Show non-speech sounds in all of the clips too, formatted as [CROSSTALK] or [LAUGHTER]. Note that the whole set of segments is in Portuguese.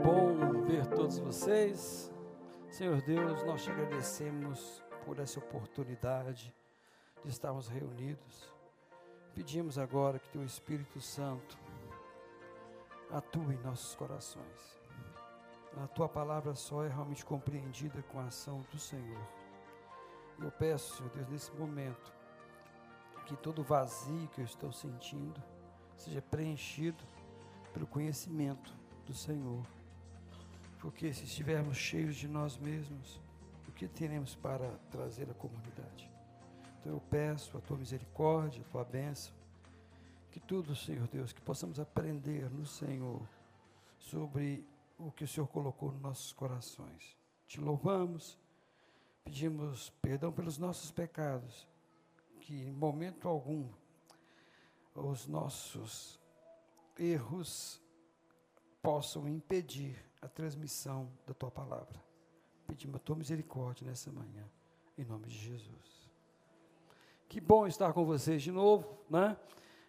bom ver todos vocês. Senhor Deus, nós te agradecemos por essa oportunidade de estarmos reunidos. Pedimos agora que teu Espírito Santo atue em nossos corações. A tua palavra só é realmente compreendida com a ação do Senhor. Eu peço, Senhor Deus, nesse momento, que todo vazio que eu estou sentindo seja preenchido pelo conhecimento do Senhor. Porque se estivermos cheios de nós mesmos, o que teremos para trazer à comunidade? Então eu peço a tua misericórdia, a tua bênção, que tudo, Senhor Deus, que possamos aprender no Senhor sobre o que o Senhor colocou nos nossos corações. Te louvamos, pedimos perdão pelos nossos pecados, que em momento algum os nossos erros possam impedir a transmissão da tua palavra. Pedimos a tua misericórdia nessa manhã, em nome de Jesus. Que bom estar com vocês de novo, né?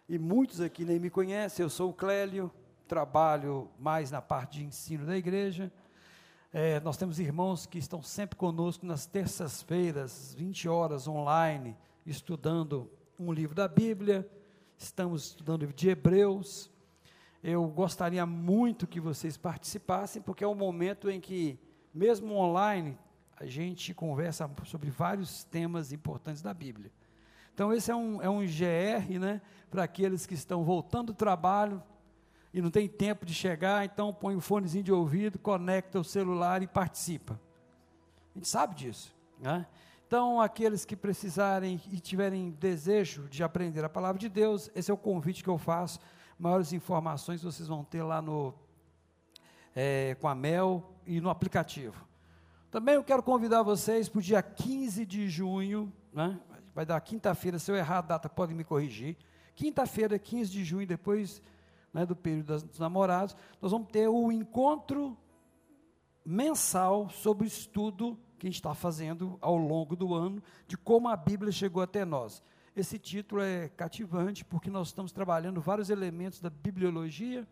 E muitos aqui nem me conhecem, eu sou o Clélio, trabalho mais na parte de ensino da igreja. É, nós temos irmãos que estão sempre conosco nas terças-feiras, 20 horas online, estudando um livro da Bíblia. Estamos estudando o livro de Hebreus. Eu gostaria muito que vocês participassem, porque é um momento em que, mesmo online, a gente conversa sobre vários temas importantes da Bíblia. Então, esse é um, é um GR, né, para aqueles que estão voltando do trabalho e não tem tempo de chegar, então põe o fonezinho de ouvido, conecta o celular e participa. A gente sabe disso, né? Então, aqueles que precisarem e tiverem desejo de aprender a palavra de Deus, esse é o convite que eu faço Maiores informações vocês vão ter lá no é, com a Mel e no aplicativo. Também eu quero convidar vocês para o dia 15 de junho, né? vai dar quinta-feira, se eu errar a data, podem me corrigir. Quinta-feira, 15 de junho, depois né, do período das, dos namorados, nós vamos ter o encontro mensal sobre o estudo que a gente está fazendo ao longo do ano, de como a Bíblia chegou até nós. Esse título é cativante porque nós estamos trabalhando vários elementos da bibliologia,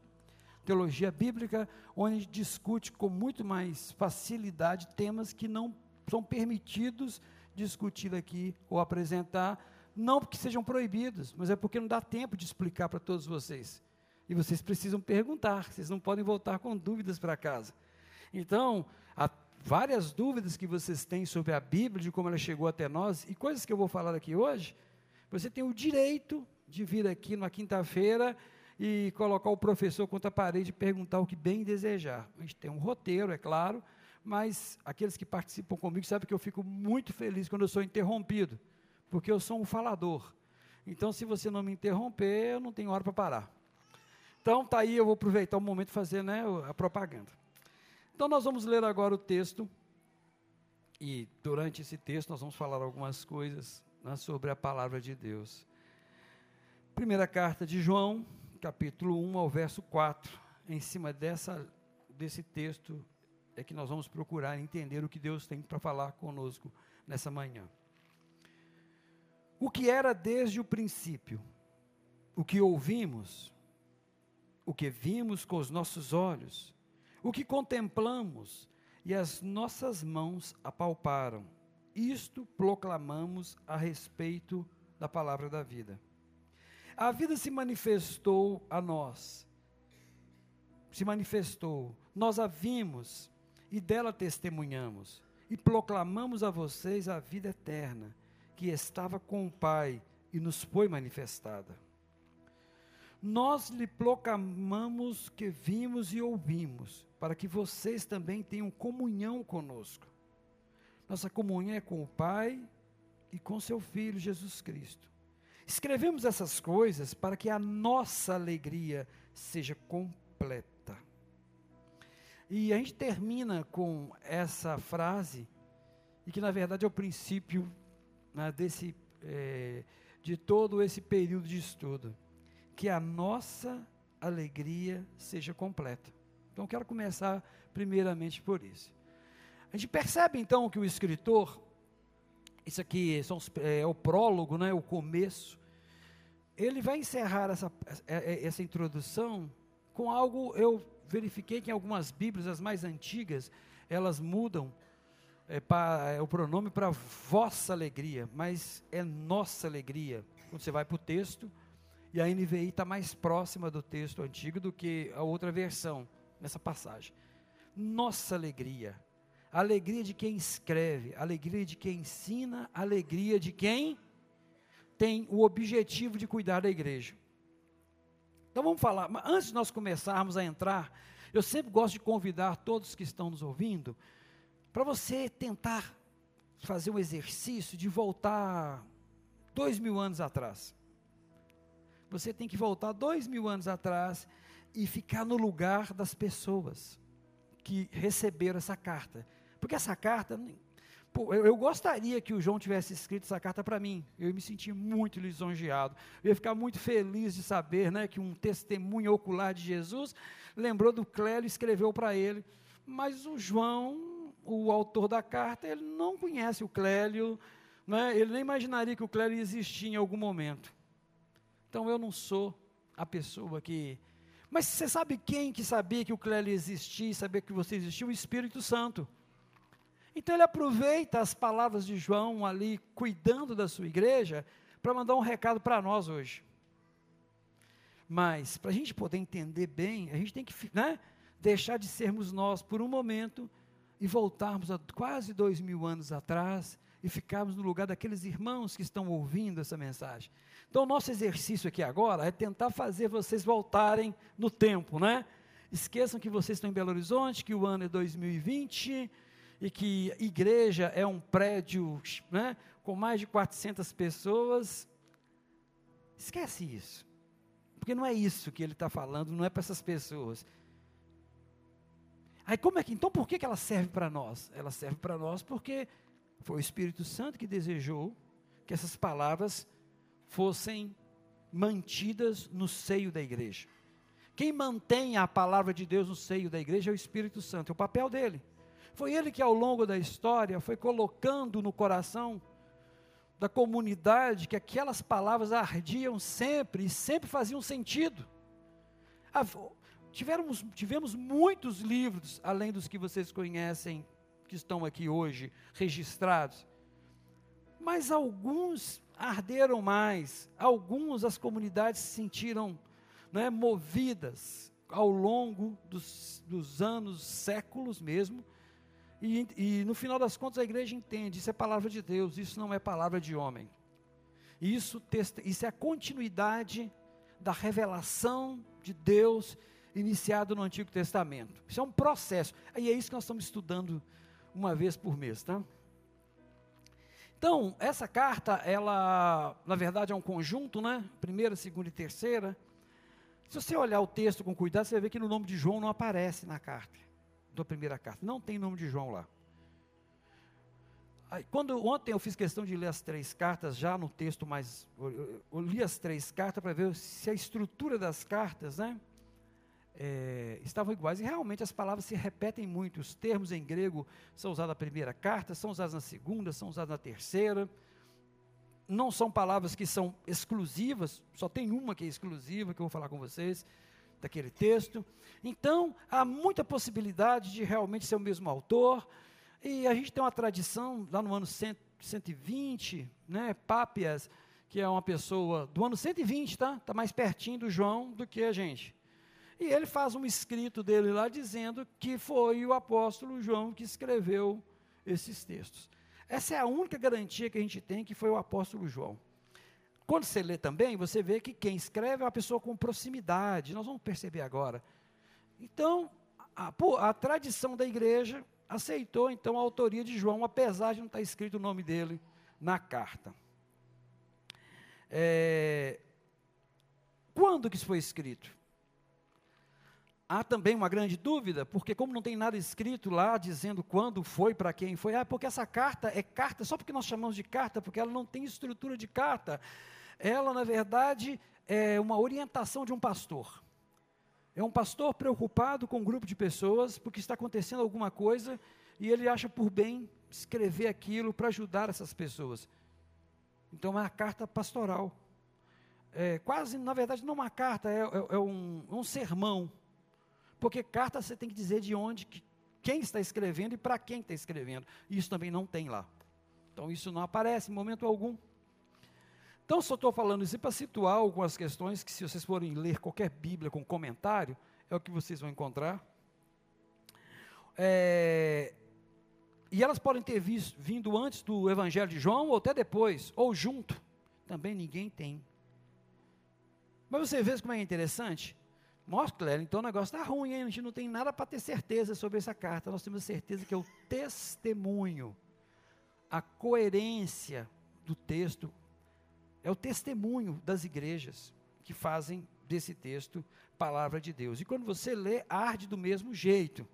teologia bíblica, onde a gente discute com muito mais facilidade temas que não são permitidos discutir aqui ou apresentar, não porque sejam proibidos, mas é porque não dá tempo de explicar para todos vocês. E vocês precisam perguntar, vocês não podem voltar com dúvidas para casa. Então, há várias dúvidas que vocês têm sobre a Bíblia, de como ela chegou até nós, e coisas que eu vou falar aqui hoje, você tem o direito de vir aqui na quinta-feira e colocar o professor contra a parede e perguntar o que bem desejar. A gente tem um roteiro, é claro, mas aqueles que participam comigo sabem que eu fico muito feliz quando eu sou interrompido, porque eu sou um falador. Então, se você não me interromper, eu não tenho hora para parar. Então, tá aí, eu vou aproveitar o momento e fazer né, a propaganda. Então, nós vamos ler agora o texto, e durante esse texto nós vamos falar algumas coisas sobre a palavra de Deus. Primeira carta de João, capítulo 1 ao verso 4. Em cima dessa, desse texto é que nós vamos procurar entender o que Deus tem para falar conosco nessa manhã. O que era desde o princípio, o que ouvimos, o que vimos com os nossos olhos, o que contemplamos e as nossas mãos apalparam isto proclamamos a respeito da palavra da vida. A vida se manifestou a nós, se manifestou, nós a vimos e dela testemunhamos, e proclamamos a vocês a vida eterna, que estava com o Pai e nos foi manifestada. Nós lhe proclamamos que vimos e ouvimos, para que vocês também tenham comunhão conosco. Nossa comunhão é com o Pai e com seu Filho Jesus Cristo. Escrevemos essas coisas para que a nossa alegria seja completa. E a gente termina com essa frase, e que na verdade é o princípio né, desse, é, de todo esse período de estudo. Que a nossa alegria seja completa. Então, quero começar primeiramente por isso. A gente percebe então que o escritor, isso aqui são, é o prólogo, né, o começo, ele vai encerrar essa, é, é, essa introdução com algo, eu verifiquei que em algumas Bíblias, as mais antigas, elas mudam é, pra, é, o pronome para vossa alegria, mas é nossa alegria. Quando você vai para o texto, e a NVI está mais próxima do texto antigo do que a outra versão, nessa passagem. Nossa alegria, alegria de quem escreve, alegria de quem ensina, alegria de quem tem o objetivo de cuidar da igreja. Então vamos falar, mas antes de nós começarmos a entrar, eu sempre gosto de convidar todos que estão nos ouvindo para você tentar fazer um exercício de voltar dois mil anos atrás. Você tem que voltar dois mil anos atrás e ficar no lugar das pessoas que receberam essa carta. Porque essa carta, Pô, eu, eu, gostaria que o João tivesse escrito essa carta para mim. Eu me senti muito lisonjeado. Eu ia ficar muito feliz de saber né, que um testemunho ocular de Jesus lembrou do Clélio e escreveu para ele. Mas o João, o autor da carta, ele não conhece o Clélio, né, ele nem imaginaria que o Clélio existia em algum momento. Então eu não sou a pessoa que. Mas você sabe quem que sabia que o Clélio existia e sabia que você existia? O Espírito Santo. Então ele aproveita as palavras de João ali, cuidando da sua igreja, para mandar um recado para nós hoje. Mas, para a gente poder entender bem, a gente tem que né, deixar de sermos nós por um momento e voltarmos a quase dois mil anos atrás e ficarmos no lugar daqueles irmãos que estão ouvindo essa mensagem. Então, o nosso exercício aqui agora é tentar fazer vocês voltarem no tempo, né? Esqueçam que vocês estão em Belo Horizonte, que o ano é 2020 e que igreja é um prédio né, com mais de 400 pessoas, esquece isso. Porque não é isso que ele está falando, não é para essas pessoas. Aí como é que, então por que, que ela serve para nós? Ela serve para nós porque foi o Espírito Santo que desejou que essas palavras fossem mantidas no seio da igreja. Quem mantém a palavra de Deus no seio da igreja é o Espírito Santo, é o papel dele. Foi ele que, ao longo da história, foi colocando no coração da comunidade que aquelas palavras ardiam sempre e sempre faziam sentido. Tivemos, tivemos muitos livros, além dos que vocês conhecem, que estão aqui hoje registrados, mas alguns arderam mais, alguns as comunidades se sentiram né, movidas ao longo dos, dos anos, séculos mesmo, e, e, no final das contas a igreja entende, isso é palavra de Deus, isso não é palavra de homem. Isso, isso é a continuidade da revelação de Deus iniciado no Antigo Testamento. Isso é um processo. E é isso que nós estamos estudando uma vez por mês, tá? Então, essa carta, ela, na verdade, é um conjunto, né? Primeira, segunda e terceira. Se você olhar o texto com cuidado, você vai ver que no nome de João não aparece na carta da primeira carta. Não tem nome de João lá. Aí, quando ontem eu fiz questão de ler as três cartas, já no texto mais. Eu, eu, eu li as três cartas para ver se a estrutura das cartas, né? É, estavam iguais. E realmente as palavras se repetem muito. Os termos em grego são usados na primeira carta, são usados na segunda, são usados na terceira. Não são palavras que são exclusivas, só tem uma que é exclusiva, que eu vou falar com vocês daquele texto. Então, há muita possibilidade de realmente ser o mesmo autor. E a gente tem uma tradição, lá no ano 120, né, Pápias, que é uma pessoa do ano 120, tá? Está mais pertinho do João do que a gente. E ele faz um escrito dele lá dizendo que foi o apóstolo João que escreveu esses textos. Essa é a única garantia que a gente tem que foi o apóstolo João. Quando você lê também, você vê que quem escreve é uma pessoa com proximidade, nós vamos perceber agora. Então, a, a tradição da igreja aceitou então a autoria de João, apesar de não estar escrito o nome dele na carta. É, quando que isso foi escrito? Há também uma grande dúvida, porque como não tem nada escrito lá dizendo quando foi, para quem foi, ah, porque essa carta é carta, só porque nós chamamos de carta, porque ela não tem estrutura de carta ela, na verdade, é uma orientação de um pastor. É um pastor preocupado com um grupo de pessoas, porque está acontecendo alguma coisa, e ele acha por bem escrever aquilo para ajudar essas pessoas. Então, é uma carta pastoral. É, quase, na verdade, não uma carta, é, é, é um, um sermão. Porque carta você tem que dizer de onde, quem está escrevendo e para quem está escrevendo. Isso também não tem lá. Então isso não aparece em momento algum. Então só estou falando isso para situar algumas questões que se vocês forem ler qualquer Bíblia com comentário, é o que vocês vão encontrar. É, e elas podem ter visto, vindo antes do Evangelho de João ou até depois, ou junto. Também ninguém tem. Mas você vê como é interessante? Mostra, Clélia, então o negócio está ruim, hein? a gente não tem nada para ter certeza sobre essa carta. Nós temos certeza que é o testemunho, a coerência do texto, é o testemunho das igrejas que fazem desse texto palavra de Deus. E quando você lê, arde do mesmo jeito.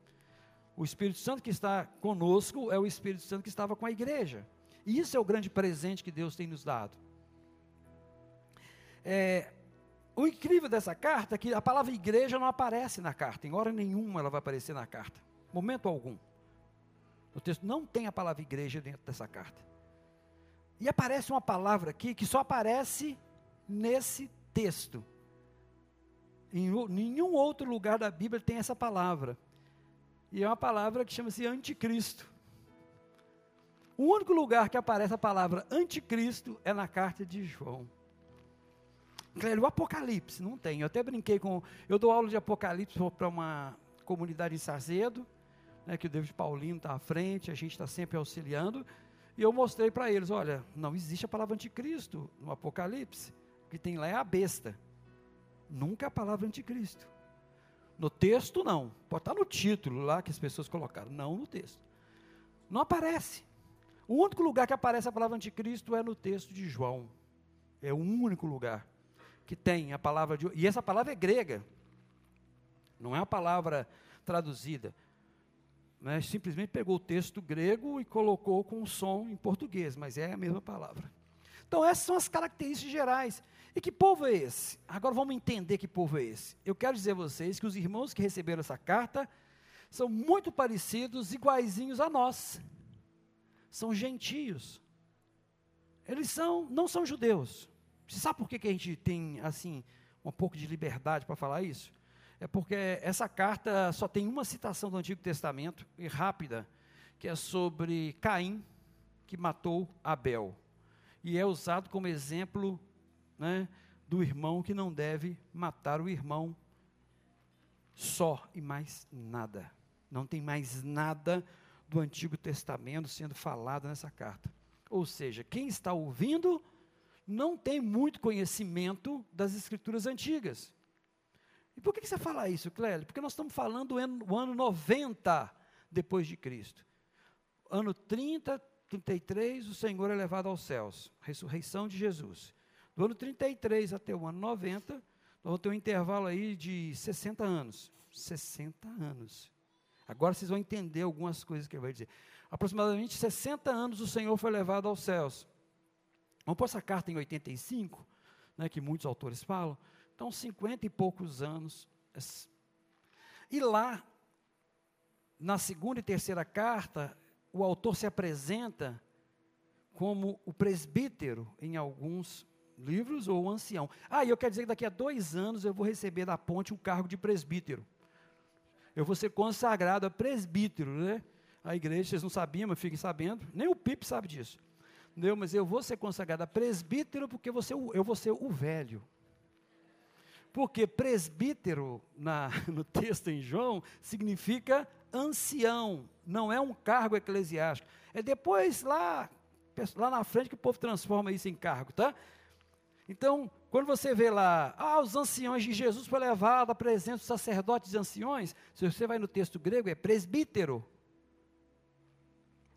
O Espírito Santo que está conosco é o Espírito Santo que estava com a igreja. E isso é o grande presente que Deus tem nos dado. É, o incrível dessa carta é que a palavra igreja não aparece na carta, em hora nenhuma ela vai aparecer na carta, momento algum. O texto não tem a palavra igreja dentro dessa carta. E aparece uma palavra aqui que só aparece nesse texto. Em nenhum outro lugar da Bíblia tem essa palavra. E é uma palavra que chama-se anticristo. O único lugar que aparece a palavra anticristo é na carta de João. Claro, o Apocalipse não tem. Eu até brinquei com. Eu dou aula de Apocalipse para uma comunidade em Sarzedo, né, que o David Paulino está à frente, a gente está sempre auxiliando. E eu mostrei para eles: olha, não existe a palavra anticristo no Apocalipse. O que tem lá é a besta. Nunca a palavra anticristo. No texto, não. Pode estar no título lá que as pessoas colocaram. Não no texto. Não aparece. O único lugar que aparece a palavra anticristo é no texto de João. É o único lugar que tem a palavra de. E essa palavra é grega. Não é uma palavra traduzida. Né? Simplesmente pegou o texto grego e colocou com um som em português, mas é a mesma palavra. Então, essas são as características gerais. E que povo é esse? Agora vamos entender que povo é esse. Eu quero dizer a vocês que os irmãos que receberam essa carta são muito parecidos, iguaizinhos a nós. São gentios. Eles são, não são judeus. Você sabe por que, que a gente tem, assim, um pouco de liberdade para falar isso? É porque essa carta só tem uma citação do Antigo Testamento, e rápida, que é sobre Caim, que matou Abel. E é usado como exemplo né, do irmão que não deve matar o irmão só e mais nada. Não tem mais nada do Antigo Testamento sendo falado nessa carta. Ou seja, quem está ouvindo não tem muito conhecimento das Escrituras antigas. E por que, você fala isso, Clélio? Porque nós estamos falando do ano, ano 90 depois de Cristo. Ano 30, 33, o Senhor é levado aos céus. Ressurreição de Jesus. Do ano 33 até o ano 90, nós vamos ter um intervalo aí de 60 anos. 60 anos. Agora vocês vão entender algumas coisas que ele vai dizer. Aproximadamente 60 anos o Senhor foi levado aos céus. Vamos pôr essa carta em 85, né, que muitos autores falam. Então, 50 e poucos anos. E lá, na segunda e terceira carta, o autor se apresenta como o presbítero em alguns livros ou ancião. Ah, e eu quero dizer que daqui a dois anos eu vou receber da ponte o cargo de presbítero. Eu vou ser consagrado a presbítero, né? A igreja, vocês não sabiam, mas fiquem sabendo. Nem o Pipe sabe disso. Não, mas eu vou ser consagrado a presbítero porque você, eu vou ser o velho. Porque presbítero, na, [LAUGHS] no texto em João, significa ancião, não é um cargo eclesiástico. É depois lá, lá na frente que o povo transforma isso em cargo, tá? Então, quando você vê lá, ah, os anciões de Jesus foi levado à presença dos sacerdotes e anciões, se você vai no texto grego, é presbítero.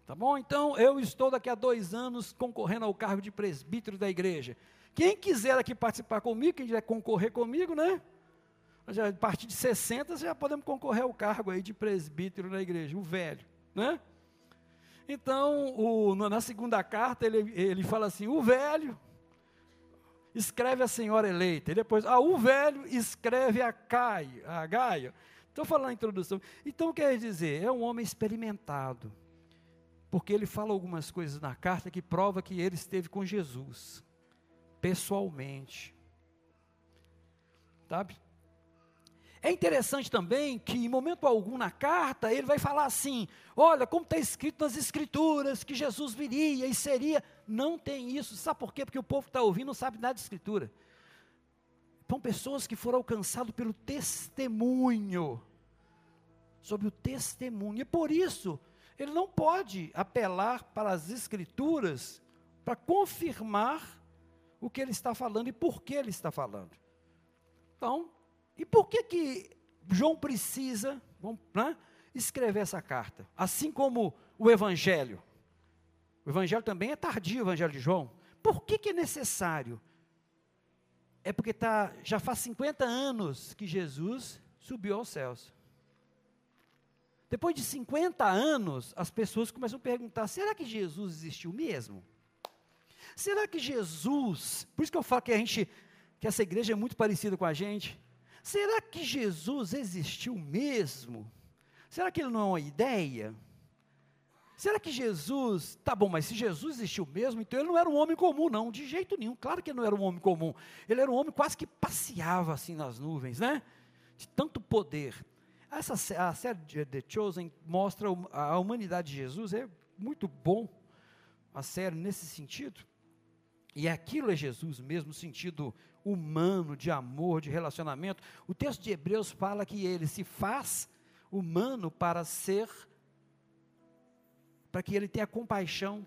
Tá bom? Então, eu estou daqui a dois anos concorrendo ao cargo de presbítero da igreja. Quem quiser aqui participar comigo, quem quiser concorrer comigo, né? Já, a partir de 60, já podemos concorrer ao cargo aí de presbítero na igreja, o velho, né? Então, o, na segunda carta, ele, ele fala assim: o velho, escreve a senhora eleita. E depois, ah, o velho escreve a Caio, a Gaia. Estou falando a introdução. Então, quer dizer, é um homem experimentado. Porque ele fala algumas coisas na carta que prova que ele esteve com Jesus, pessoalmente. Sabe? É interessante também que, em momento algum na carta, ele vai falar assim: olha, como está escrito nas Escrituras que Jesus viria e seria. Não tem isso. Sabe por quê? Porque o povo que está ouvindo não sabe nada de Escritura. São pessoas que foram alcançadas pelo testemunho. Sobre o testemunho. E por isso, ele não pode apelar para as Escrituras para confirmar o que ele está falando e por que ele está falando. Então, e por que que João precisa né, escrever essa carta? Assim como o Evangelho. O Evangelho também é tardio, o Evangelho de João. Por que, que é necessário? É porque tá, já faz 50 anos que Jesus subiu aos céus. Depois de 50 anos, as pessoas começam a perguntar: será que Jesus existiu mesmo? Será que Jesus, por isso que eu falo que a gente, que essa igreja é muito parecida com a gente, Será que Jesus existiu mesmo? Será que ele não é uma ideia? Será que Jesus, tá bom, mas se Jesus existiu mesmo, então ele não era um homem comum, não, de jeito nenhum. Claro que ele não era um homem comum. Ele era um homem quase que passeava assim nas nuvens, né? De tanto poder. Essa a série de The Chosen mostra a humanidade de Jesus, é muito bom a série nesse sentido. E aquilo é Jesus mesmo, sentido humano, de amor, de relacionamento. O texto de Hebreus fala que ele se faz humano para ser, para que ele tenha compaixão,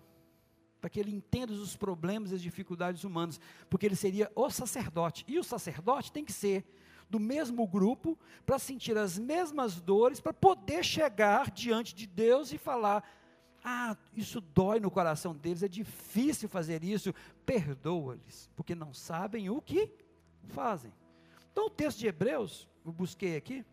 para que ele entenda os problemas e as dificuldades humanas, porque ele seria o sacerdote. E o sacerdote tem que ser do mesmo grupo, para sentir as mesmas dores, para poder chegar diante de Deus e falar: ah, isso dói no coração deles, é difícil fazer isso. Perdoa-lhes, porque não sabem o que fazem. Então, o texto de Hebreus, eu busquei aqui,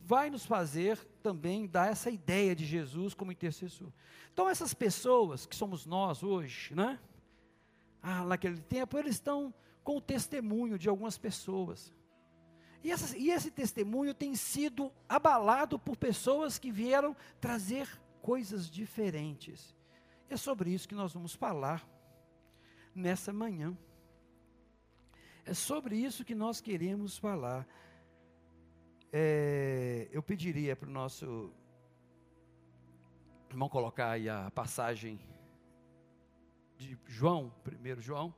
vai nos fazer também dar essa ideia de Jesus como intercessor. Então, essas pessoas que somos nós hoje, né? Ah, naquele tempo, eles estão com o testemunho de algumas pessoas. E, essas, e esse testemunho tem sido abalado por pessoas que vieram trazer coisas diferentes. É sobre isso que nós vamos falar nessa manhã. É sobre isso que nós queremos falar. É, eu pediria para o nosso irmão colocar aí a passagem de João, primeiro João.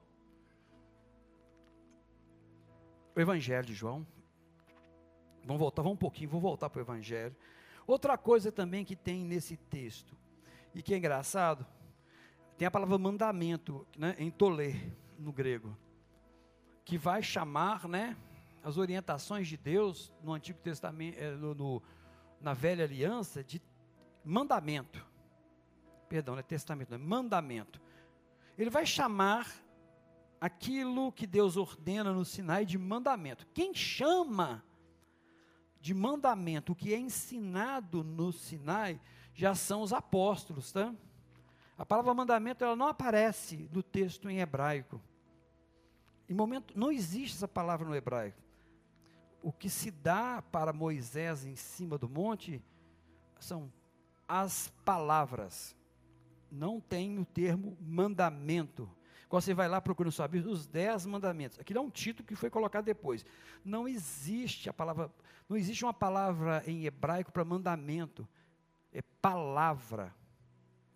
O Evangelho de João. Vamos voltar, vamos um pouquinho, vou voltar para o Evangelho. Outra coisa também que tem nesse texto, e que é engraçado, tem a palavra mandamento, né, em tolê, no grego, que vai chamar, né, as orientações de Deus no Antigo Testamento, eh, no, no, na Velha Aliança, de mandamento. Perdão, não é testamento, não é mandamento. Ele vai chamar aquilo que Deus ordena no Sinai de mandamento. Quem chama de mandamento, o que é ensinado no Sinai, já são os apóstolos, tá? A palavra mandamento ela não aparece no texto em hebraico. Em momento não existe essa palavra no hebraico. O que se dá para Moisés em cima do monte são as palavras. Não tem o termo mandamento. Quando você vai lá procurando saber os dez mandamentos. Aqui é um título que foi colocado depois. Não existe a palavra, não existe uma palavra em hebraico para mandamento. É palavra,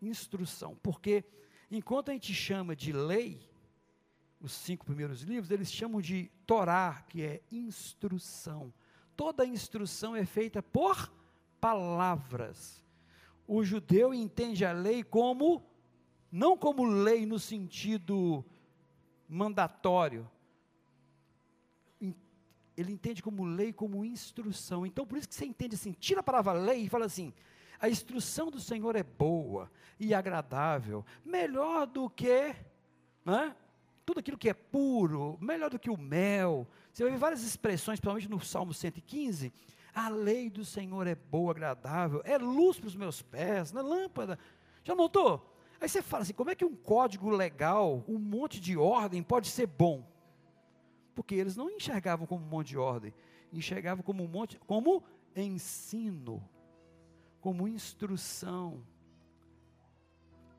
instrução. Porque enquanto a gente chama de lei, os cinco primeiros livros, eles chamam de Torá, que é instrução. Toda instrução é feita por palavras. O judeu entende a lei como não como lei no sentido mandatório. Ele entende como lei, como instrução. Então, por isso que você entende assim, tira a palavra lei e fala assim: a instrução do Senhor é boa e agradável, melhor do que né, tudo aquilo que é puro, melhor do que o mel. Você vai ver várias expressões, principalmente no Salmo 115. A lei do Senhor é boa, agradável, é luz para os meus pés, na lâmpada. Já notou? Aí você fala assim: como é que um código legal, um monte de ordem pode ser bom? Porque eles não enxergavam como um monte de ordem, enxergavam como um monte, como ensino, como instrução.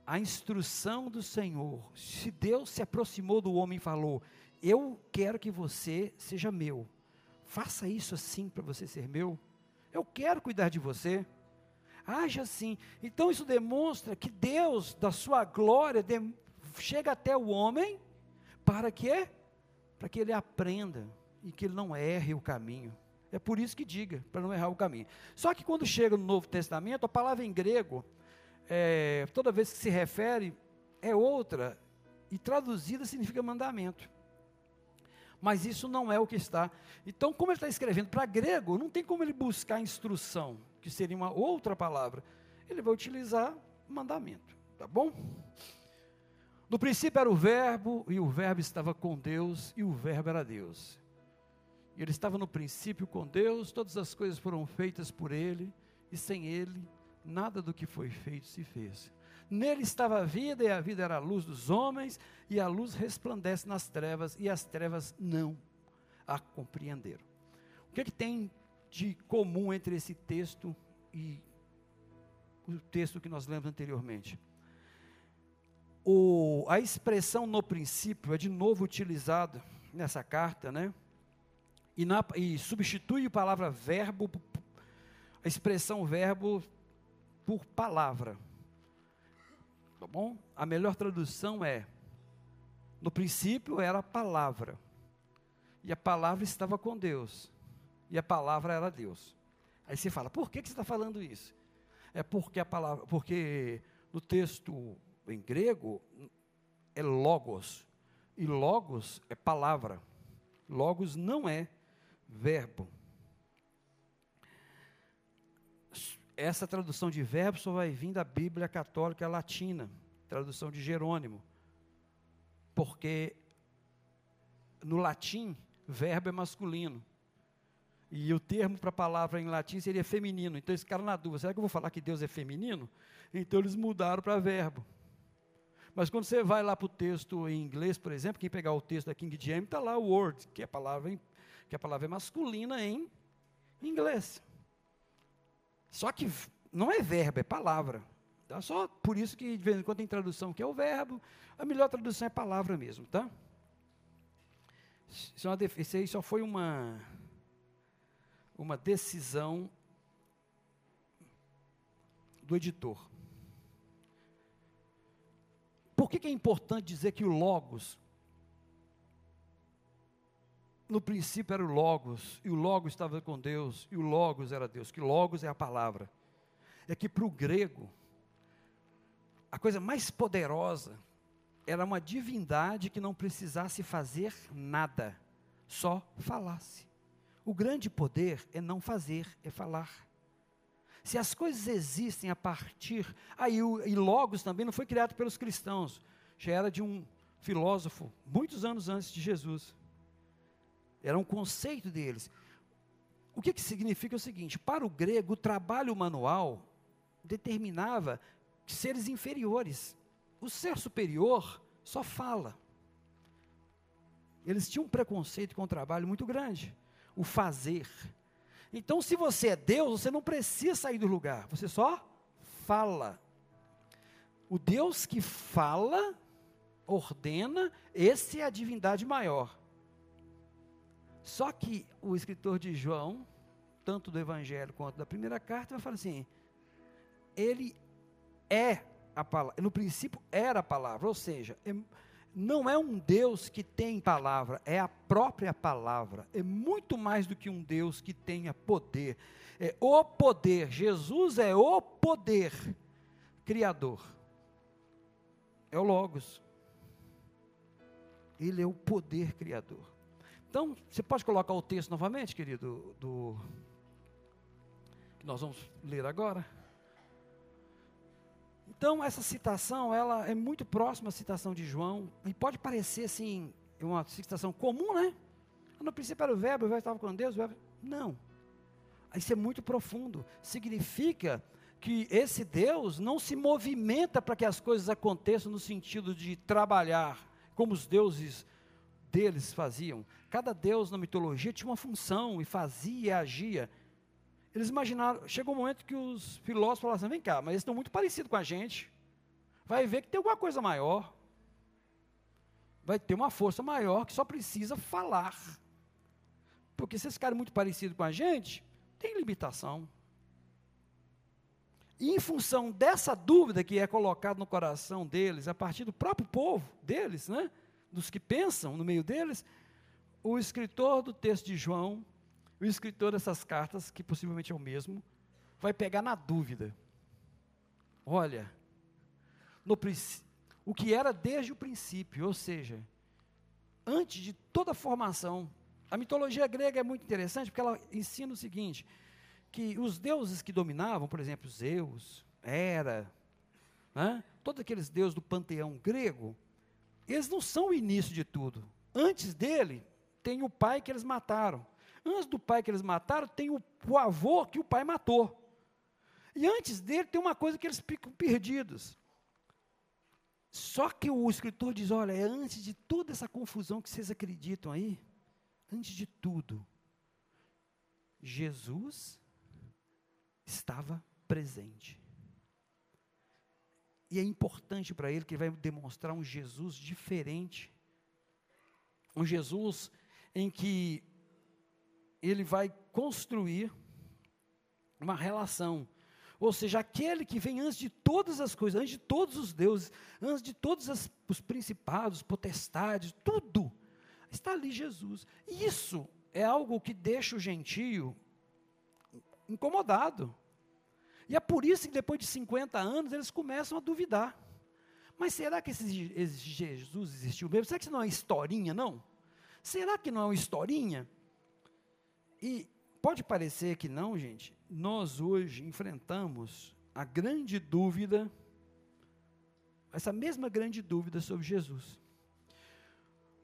A instrução do Senhor. Se Deus se aproximou do homem e falou: Eu quero que você seja meu, faça isso assim para você ser meu. Eu quero cuidar de você. Haja assim. Então isso demonstra que Deus, da sua glória, de, chega até o homem para quê? Para que ele aprenda e que ele não erre o caminho. É por isso que diga, para não errar o caminho. Só que quando chega no Novo Testamento, a palavra em grego, é, toda vez que se refere, é outra, e traduzida significa mandamento. Mas isso não é o que está. Então, como ele está escrevendo para grego, não tem como ele buscar instrução, que seria uma outra palavra. Ele vai utilizar mandamento, tá bom? No princípio era o Verbo, e o Verbo estava com Deus, e o Verbo era Deus. E ele estava no princípio com Deus, todas as coisas foram feitas por ele, e sem ele, nada do que foi feito se fez. Nele estava a vida, e a vida era a luz dos homens, e a luz resplandece nas trevas, e as trevas não a compreenderam. O que, é que tem de comum entre esse texto e o texto que nós lemos anteriormente? O, a expressão no princípio é de novo utilizada nessa carta, né? E, na, e substitui a palavra verbo, a expressão verbo por palavra. Tá bom? A melhor tradução é: no princípio era a palavra, e a palavra estava com Deus, e a palavra era Deus. Aí você fala, por que, que você está falando isso? É porque a palavra, porque no texto em grego é logos, e logos é palavra. Logos não é verbo. essa tradução de verbo só vai vir da Bíblia Católica Latina, tradução de Jerônimo. Porque no latim, verbo é masculino. E o termo para a palavra em latim seria feminino. Então eles ficaram na dúvida: será que eu vou falar que Deus é feminino? Então eles mudaram para verbo. Mas quando você vai lá para o texto em inglês, por exemplo, quem pegar o texto da King James, está lá o word, que é a palavra, que a palavra é masculina em inglês. Só que não é verbo, é palavra. Tá? Só por isso que de vez em quando tem tradução que é o verbo, a melhor tradução é palavra mesmo, tá? Isso, é uma, isso aí só foi uma, uma decisão do editor. Por que, que é importante dizer que o Logos no princípio era o Logos, e o Logos estava com Deus, e o Logos era Deus, que Logos é a palavra. É que para o grego, a coisa mais poderosa era uma divindade que não precisasse fazer nada, só falasse. O grande poder é não fazer, é falar. Se as coisas existem a partir. Aí, ah, e Logos também não foi criado pelos cristãos, já era de um filósofo, muitos anos antes de Jesus. Era um conceito deles. O que, que significa o seguinte: para o grego, o trabalho manual determinava seres inferiores. O ser superior só fala. Eles tinham um preconceito com o trabalho muito grande. O fazer. Então, se você é Deus, você não precisa sair do lugar, você só fala. O Deus que fala, ordena, esse é a divindade maior. Só que o escritor de João, tanto do Evangelho quanto da primeira carta, vai falar assim: ele é a palavra, no princípio era a palavra, ou seja, é, não é um Deus que tem palavra, é a própria palavra. É muito mais do que um Deus que tenha poder. É o poder. Jesus é o poder criador. É o Logos. Ele é o poder criador. Então, você pode colocar o texto novamente, querido, do que nós vamos ler agora. Então, essa citação, ela é muito próxima à citação de João, e pode parecer, assim, uma citação comum, né? No princípio era o verbo, o verbo estava com Deus, o verbo... Não. Isso é muito profundo. Significa que esse Deus não se movimenta para que as coisas aconteçam no sentido de trabalhar, como os deuses deles faziam. Cada deus na mitologia tinha uma função e fazia e agia. Eles imaginaram, chegou um momento que os filósofos falaram assim: vem cá, mas eles estão muito parecidos com a gente. Vai ver que tem alguma coisa maior. Vai ter uma força maior que só precisa falar. Porque se esse cara muito parecido com a gente, tem limitação. E em função dessa dúvida que é colocada no coração deles, a partir do próprio povo deles, né, dos que pensam no meio deles, o escritor do texto de João, o escritor dessas cartas, que possivelmente é o mesmo, vai pegar na dúvida. Olha, no, o que era desde o princípio, ou seja, antes de toda a formação. A mitologia grega é muito interessante porque ela ensina o seguinte: que os deuses que dominavam, por exemplo, Zeus, Hera, né, todos aqueles deuses do panteão grego, eles não são o início de tudo. Antes dele, tem o pai que eles mataram. Antes do pai que eles mataram, tem o, o avô que o pai matou. E antes dele, tem uma coisa que eles ficam perdidos. Só que o escritor diz: olha, é antes de toda essa confusão que vocês acreditam aí, antes de tudo, Jesus estava presente. E é importante para ele que ele vai demonstrar um Jesus diferente. Um Jesus em que ele vai construir uma relação. Ou seja, aquele que vem antes de todas as coisas, antes de todos os deuses, antes de todos as, os principados, potestades, tudo, está ali Jesus. E isso é algo que deixa o gentio incomodado. E é por isso que depois de 50 anos eles começam a duvidar. Mas será que esse, esse Jesus existiu mesmo? Será que isso não é historinha, não? Será que não é uma historinha? E pode parecer que não, gente. Nós hoje enfrentamos a grande dúvida, essa mesma grande dúvida sobre Jesus.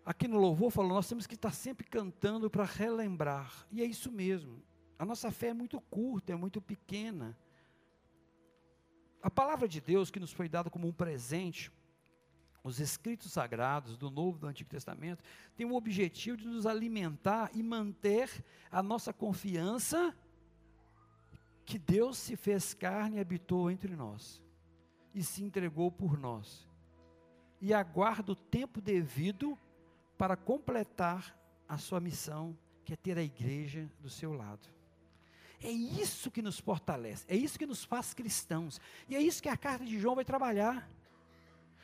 Aqui no louvor falou, nós temos que estar sempre cantando para relembrar. E é isso mesmo. A nossa fé é muito curta, é muito pequena. A palavra de Deus que nos foi dada como um presente, os escritos sagrados do Novo e do Antigo Testamento, tem o objetivo de nos alimentar e manter a nossa confiança que Deus se fez carne e habitou entre nós, e se entregou por nós, e aguarda o tempo devido para completar a sua missão, que é ter a igreja do seu lado. É isso que nos fortalece, é isso que nos faz cristãos. E é isso que a carta de João vai trabalhar.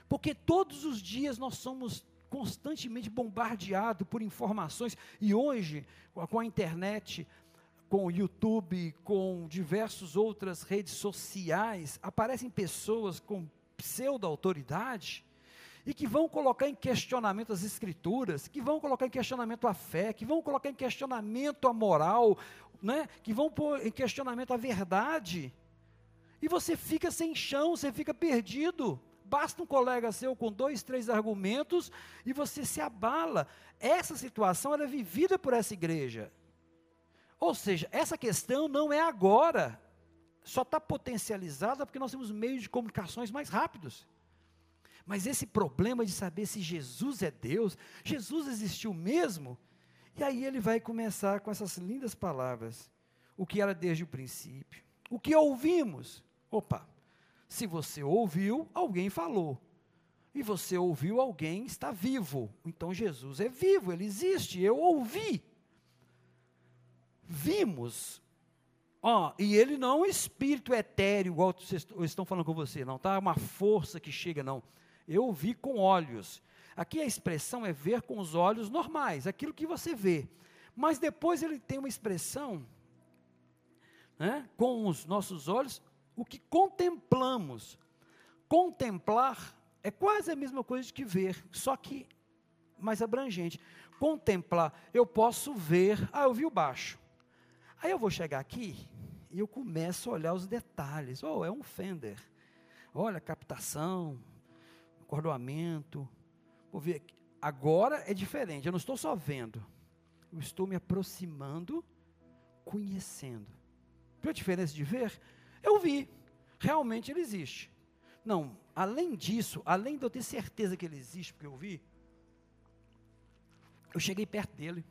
Porque todos os dias nós somos constantemente bombardeados por informações, e hoje, com a internet, com o YouTube, com diversas outras redes sociais, aparecem pessoas com pseudo-autoridade e que vão colocar em questionamento as escrituras, que vão colocar em questionamento a fé, que vão colocar em questionamento a moral, né? que vão pôr em questionamento a verdade. E você fica sem chão, você fica perdido. Basta um colega seu com dois, três argumentos e você se abala. Essa situação era é vivida por essa igreja. Ou seja, essa questão não é agora, só está potencializada porque nós temos meios de comunicações mais rápidos. Mas esse problema de saber se Jesus é Deus, Jesus existiu mesmo, e aí ele vai começar com essas lindas palavras. O que era desde o princípio. O que ouvimos. Opa, se você ouviu, alguém falou. E você ouviu, alguém está vivo. Então Jesus é vivo, ele existe. Eu ouvi. Vimos. Ó, e ele não é um espírito etéreo, igual vocês estão falando com você, não, tá? Uma força que chega, não. Eu vi com olhos. Aqui a expressão é ver com os olhos normais, aquilo que você vê. Mas depois ele tem uma expressão, né, com os nossos olhos, o que contemplamos. Contemplar é quase a mesma coisa que ver, só que mais abrangente. Contemplar, eu posso ver, ah, eu vi o baixo. Aí eu vou chegar aqui e eu começo a olhar os detalhes. Oh, é um Fender. Olha, captação, acordoamento, Vou ver aqui. Agora é diferente, eu não estou só vendo, eu estou me aproximando, conhecendo. Viu a diferença de ver? Eu vi, realmente ele existe. Não, além disso, além de eu ter certeza que ele existe, porque eu vi, eu cheguei perto dele.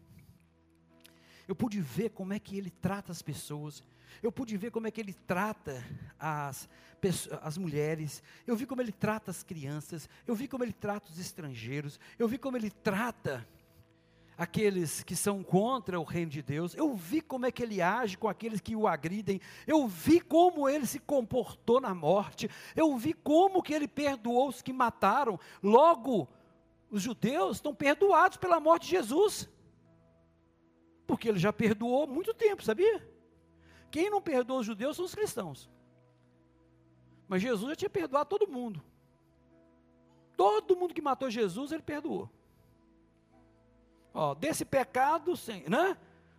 Eu pude ver como é que ele trata as pessoas. Eu pude ver como é que ele trata as, as mulheres, eu vi como ele trata as crianças, eu vi como ele trata os estrangeiros, eu vi como ele trata aqueles que são contra o reino de Deus, eu vi como é que ele age com aqueles que o agridem, eu vi como ele se comportou na morte, eu vi como que ele perdoou os que mataram. Logo, os judeus estão perdoados pela morte de Jesus. Porque ele já perdoou muito tempo, sabia? Quem não perdoa os judeus são os cristãos. Mas Jesus já tinha perdoado todo mundo. Todo mundo que matou Jesus, ele perdoou. Ó, desse pecado, né?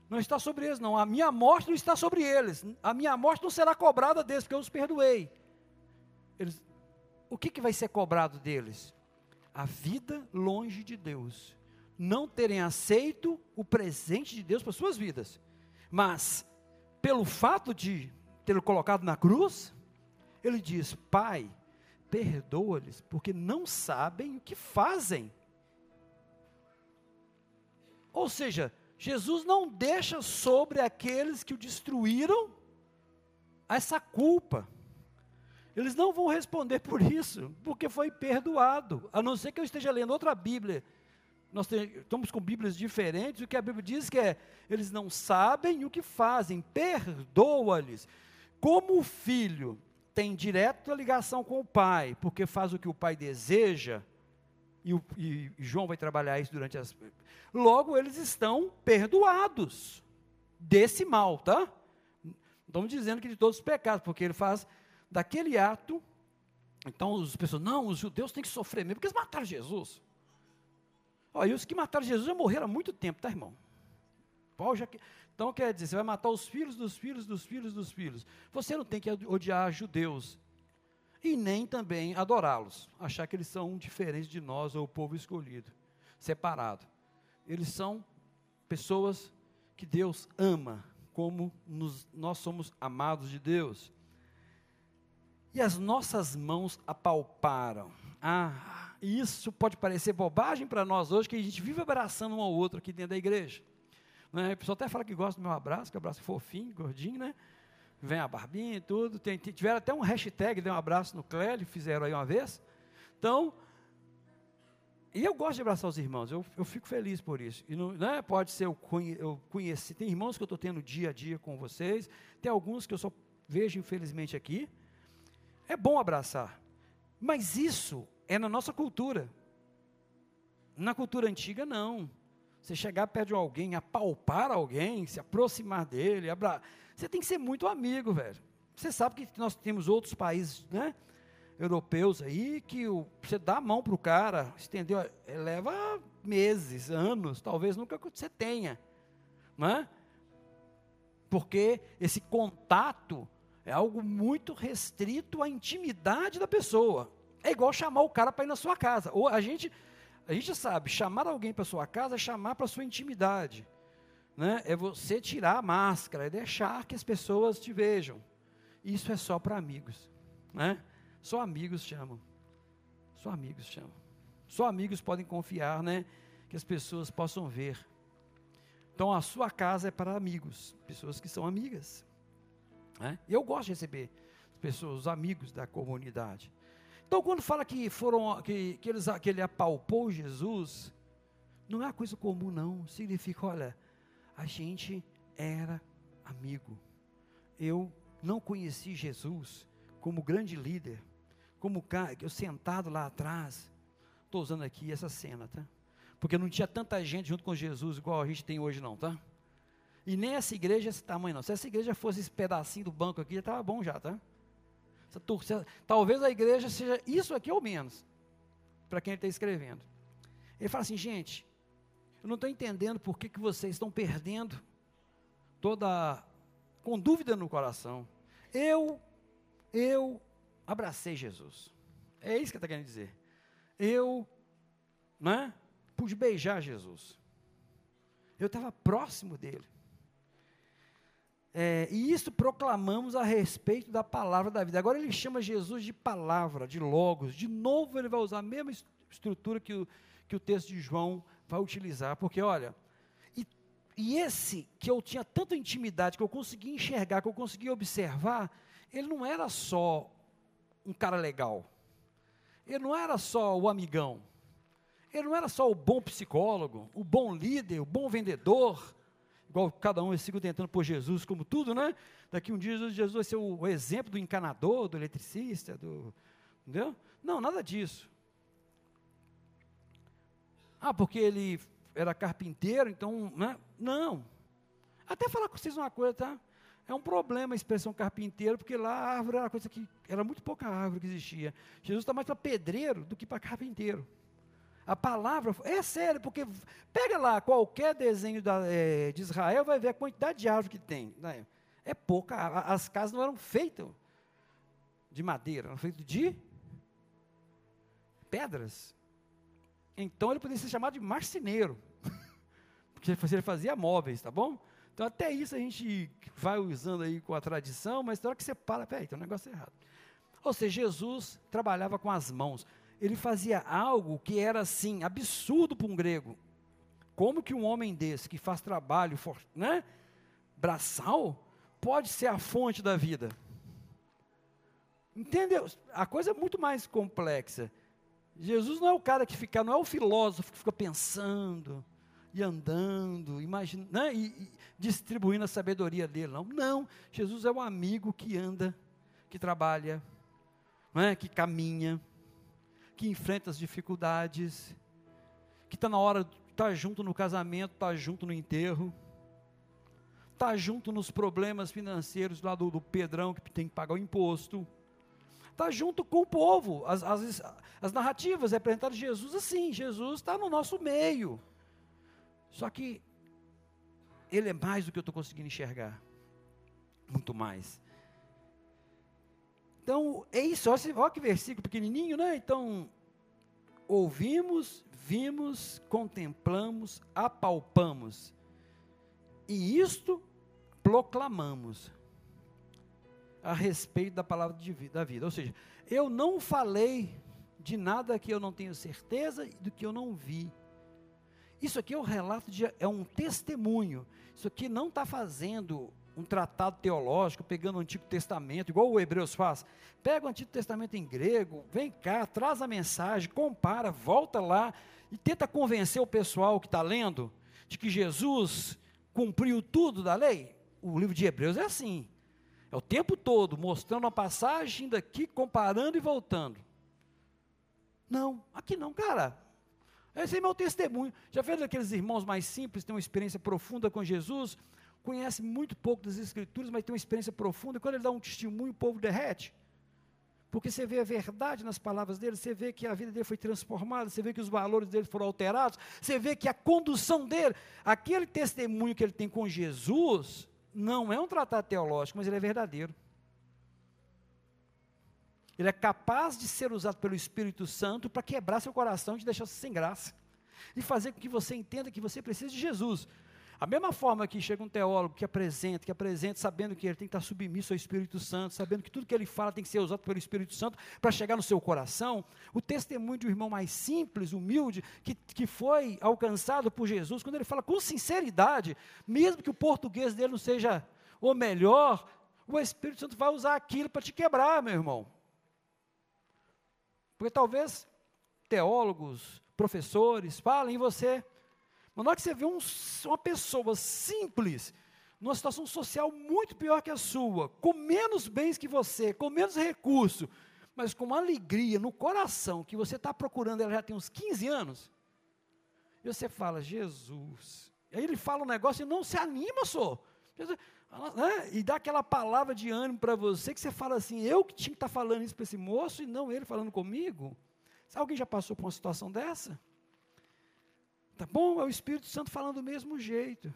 Não está sobre eles, não. A minha morte não está sobre eles. A minha morte não será cobrada deles, porque eu os perdoei. Eles, o que, que vai ser cobrado deles? A vida longe de Deus. Não terem aceito o presente de Deus para suas vidas. Mas, pelo fato de tê-lo colocado na cruz, ele diz: Pai, perdoa-lhes, porque não sabem o que fazem. Ou seja, Jesus não deixa sobre aqueles que o destruíram essa culpa. Eles não vão responder por isso, porque foi perdoado. A não ser que eu esteja lendo outra Bíblia. Nós estamos com Bíblias diferentes. O que a Bíblia diz que é: eles não sabem o que fazem, perdoa-lhes. Como o filho tem direta ligação com o pai, porque faz o que o pai deseja, e, o, e João vai trabalhar isso durante as. Logo, eles estão perdoados desse mal, tá? Estamos dizendo que de todos os pecados, porque ele faz daquele ato. Então, as pessoas, não, os judeus têm que sofrer mesmo, porque eles mataram Jesus. Olha, os que mataram Jesus já morreram há muito tempo, tá, irmão? Paulo já, então, quer dizer, você vai matar os filhos dos filhos dos filhos dos filhos. Você não tem que odiar judeus e nem também adorá-los, achar que eles são diferentes de nós ou o povo escolhido, separado. Eles são pessoas que Deus ama, como nos, nós somos amados de Deus. E as nossas mãos apalparam. Ah, isso pode parecer bobagem para nós hoje, que a gente vive abraçando um ao outro aqui dentro da igreja. Né? A pessoa até fala que gosta do meu abraço, que o abraço é fofinho, gordinho, né? Vem a barbinha e tudo. Tem, tiveram até um hashtag, deu um abraço no Clélio, fizeram aí uma vez. Então, e eu gosto de abraçar os irmãos, eu, eu fico feliz por isso. E não, né, pode ser eu, conhe, eu conheci, tem irmãos que eu estou tendo dia a dia com vocês, tem alguns que eu só vejo infelizmente aqui. É bom abraçar, mas isso é na nossa cultura. Na cultura antiga, não. Você chegar perto de alguém, apalpar alguém, se aproximar dele, abra... você tem que ser muito amigo, velho. Você sabe que nós temos outros países, né? Europeus aí, que o, você dá a mão para o cara, estendeu, leva meses, anos, talvez nunca você tenha, não é? Porque esse contato é algo muito restrito à intimidade da pessoa. É igual chamar o cara para ir na sua casa. Ou a gente, a gente sabe, chamar alguém para sua casa é chamar para sua intimidade. Né? É você tirar a máscara, é deixar que as pessoas te vejam. Isso é só para amigos. Né? Só amigos chamam. Só amigos chamam. Só amigos podem confiar, né? Que as pessoas possam ver. Então a sua casa é para amigos, pessoas que são amigas. Né? Eu gosto de receber pessoas, os amigos da comunidade. Então, quando fala que foram que, que, eles, que ele apalpou Jesus, não é uma coisa comum, não. Significa, olha, a gente era amigo. Eu não conheci Jesus como grande líder, como eu sentado lá atrás. Estou usando aqui essa cena, tá? Porque não tinha tanta gente junto com Jesus igual a gente tem hoje, não, tá? E nem essa igreja é esse tamanho, não. Se essa igreja fosse esse pedacinho do banco aqui, já estava bom já, tá? Essa torcida, talvez a igreja seja isso aqui ou menos, para quem está escrevendo. Ele fala assim, gente, eu não estou entendendo por que, que vocês estão perdendo toda, com dúvida no coração. Eu, eu abracei Jesus. É isso que está querendo dizer. Eu, né, pude beijar Jesus. Eu estava próximo dele. É, e isso proclamamos a respeito da palavra da vida. Agora ele chama Jesus de palavra, de logos. De novo ele vai usar a mesma estrutura que o, que o texto de João vai utilizar. Porque olha, e, e esse que eu tinha tanta intimidade, que eu conseguia enxergar, que eu conseguia observar, ele não era só um cara legal. Ele não era só o amigão. Ele não era só o bom psicólogo, o bom líder, o bom vendedor, igual cada um ficam tentando por Jesus como tudo, né? Daqui um dia Jesus vai ser o, o exemplo do encanador, do eletricista, do. Entendeu? Não, nada disso. Ah, porque ele era carpinteiro, então. Né? Não. Até falar com vocês uma coisa, tá? É um problema a expressão carpinteiro, porque lá a árvore era coisa que. Era muito pouca árvore que existia. Jesus está mais para pedreiro do que para carpinteiro. A palavra é sério, porque pega lá qualquer desenho da, é, de Israel, vai ver a quantidade de árvore que tem. Né? É pouca. As casas não eram feitas de madeira, eram feitas de pedras. Então ele poderia ser chamado de marceneiro, [LAUGHS] porque ele fazia móveis, tá bom? Então até isso a gente vai usando aí com a tradição, mas na hora que você para, peraí, tem um negócio errado. Ou seja, Jesus trabalhava com as mãos ele fazia algo que era assim, absurdo para um grego. Como que um homem desse, que faz trabalho né, braçal, pode ser a fonte da vida? Entendeu? A coisa é muito mais complexa. Jesus não é o cara que fica, não é o filósofo que fica pensando e andando, imaginando, né, e, e distribuindo a sabedoria dele, não. Não, Jesus é o amigo que anda, que trabalha, né, que caminha, que enfrenta as dificuldades, que está na hora de estar tá junto no casamento, está junto no enterro, está junto nos problemas financeiros lá do, do Pedrão que tem que pagar o imposto, está junto com o povo. As, as, as narrativas representadas de Jesus assim, Jesus está no nosso meio. Só que ele é mais do que eu estou conseguindo enxergar. Muito mais. Então, é isso, olha que versículo pequenininho, né? Então, ouvimos, vimos, contemplamos, apalpamos, e isto proclamamos a respeito da palavra vida, da vida. Ou seja, eu não falei de nada que eu não tenho certeza e do que eu não vi. Isso aqui é um relato, de, é um testemunho. Isso aqui não está fazendo um tratado teológico, pegando o Antigo Testamento, igual o Hebreus faz. Pega o Antigo Testamento em grego, vem cá, traz a mensagem, compara, volta lá e tenta convencer o pessoal que está lendo de que Jesus cumpriu tudo da lei. O livro de Hebreus é assim. É o tempo todo mostrando a passagem daqui, comparando e voltando. Não, aqui não, cara. Esse é meu testemunho. Já fez aqueles irmãos mais simples, têm uma experiência profunda com Jesus, conhece muito pouco das Escrituras, mas tem uma experiência profunda, e quando ele dá um testemunho, o povo derrete. Porque você vê a verdade nas palavras dele, você vê que a vida dele foi transformada, você vê que os valores dele foram alterados, você vê que a condução dele, aquele testemunho que ele tem com Jesus, não é um tratado teológico, mas ele é verdadeiro. Ele é capaz de ser usado pelo Espírito Santo para quebrar seu coração te deixar sem graça. E fazer com que você entenda que você precisa de Jesus. A mesma forma que chega um teólogo que apresenta, que apresenta, sabendo que ele tem que estar submisso ao Espírito Santo, sabendo que tudo que ele fala tem que ser usado pelo Espírito Santo para chegar no seu coração, o testemunho de um irmão mais simples, humilde, que, que foi alcançado por Jesus, quando ele fala com sinceridade, mesmo que o português dele não seja o melhor, o Espírito Santo vai usar aquilo para te quebrar, meu irmão. Porque talvez teólogos, professores falem em você, mas na hora que você vê um, uma pessoa simples, numa situação social muito pior que a sua, com menos bens que você, com menos recurso, mas com uma alegria no coração que você está procurando, ela já tem uns 15 anos, e você fala, Jesus. Aí ele fala um negócio e não se anima só. Né? E dá aquela palavra de ânimo para você que você fala assim, eu que tinha que estar tá falando isso para esse moço e não ele falando comigo. Alguém já passou por uma situação dessa? Tá bom? É o Espírito Santo falando do mesmo jeito.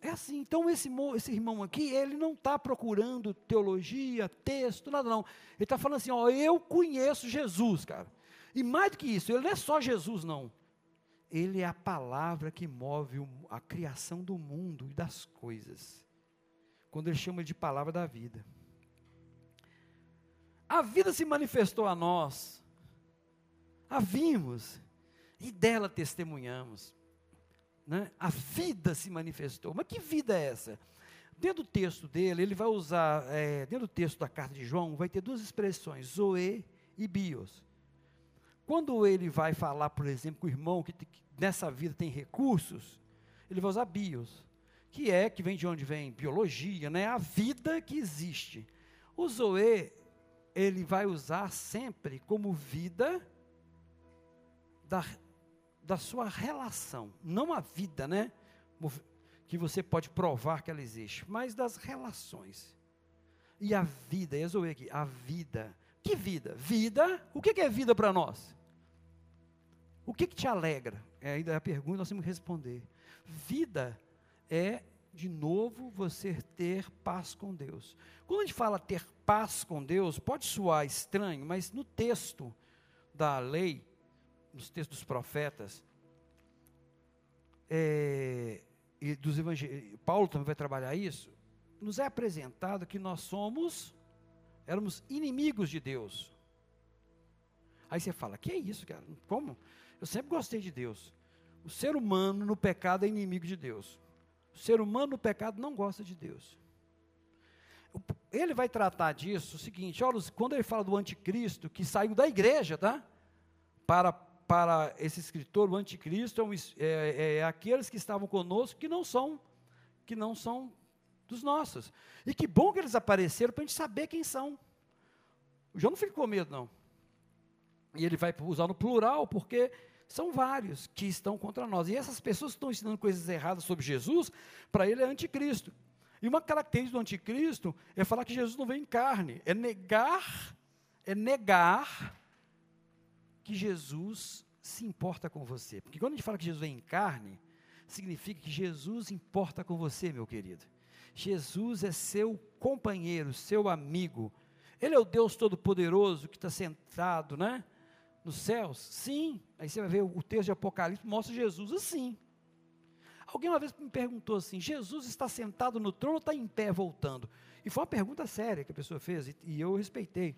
É assim, então esse, esse irmão aqui, ele não está procurando teologia, texto, nada não. Ele está falando assim, ó, eu conheço Jesus, cara. E mais do que isso, ele não é só Jesus, não. Ele é a palavra que move a criação do mundo e das coisas. Quando ele chama de palavra da vida. A vida se manifestou a nós. A vimos e dela testemunhamos. Né? A vida se manifestou. Mas que vida é essa? Dentro do texto dele, ele vai usar, é, dentro do texto da carta de João, vai ter duas expressões, Zoe e Bios. Quando ele vai falar, por exemplo, com o irmão que, que nessa vida tem recursos, ele vai usar bios, que é, que vem de onde vem biologia, né? A vida que existe. O Zoe, ele vai usar sempre como vida da, da sua relação, não a vida, né? Que você pode provar que ela existe, mas das relações. E a vida, eu aqui, a vida. Que vida? Vida, o que é vida para nós? O que, que te alegra? É ainda é a pergunta nós temos que responder. Vida é, de novo, você ter paz com Deus. Quando a gente fala ter paz com Deus, pode soar estranho, mas no texto da lei, nos textos dos profetas, é, e dos evangelhos, Paulo também vai trabalhar isso, nos é apresentado que nós somos, éramos inimigos de Deus. Aí você fala, que é isso, cara? Como? Eu sempre gostei de Deus. O ser humano no pecado é inimigo de Deus. O ser humano no pecado não gosta de Deus. Ele vai tratar disso o seguinte: olha, quando ele fala do anticristo que saiu da igreja, tá? Para, para esse escritor, o anticristo é, é, é aqueles que estavam conosco que não são, que não são dos nossos. E que bom que eles apareceram para a gente saber quem são. O João não fica com medo, não. E ele vai usar no plural, porque são vários que estão contra nós. E essas pessoas que estão ensinando coisas erradas sobre Jesus, para ele é anticristo. E uma característica do anticristo é falar que Jesus não vem em carne, é negar, é negar que Jesus se importa com você. Porque quando a gente fala que Jesus vem em carne, significa que Jesus importa com você, meu querido. Jesus é seu companheiro, seu amigo. Ele é o Deus Todo-Poderoso que está sentado, né? Nos céus? Sim. Aí você vai ver o texto de Apocalipse, mostra Jesus assim. Alguém uma vez me perguntou assim: Jesus está sentado no trono ou está em pé voltando? E foi uma pergunta séria que a pessoa fez, e, e eu respeitei.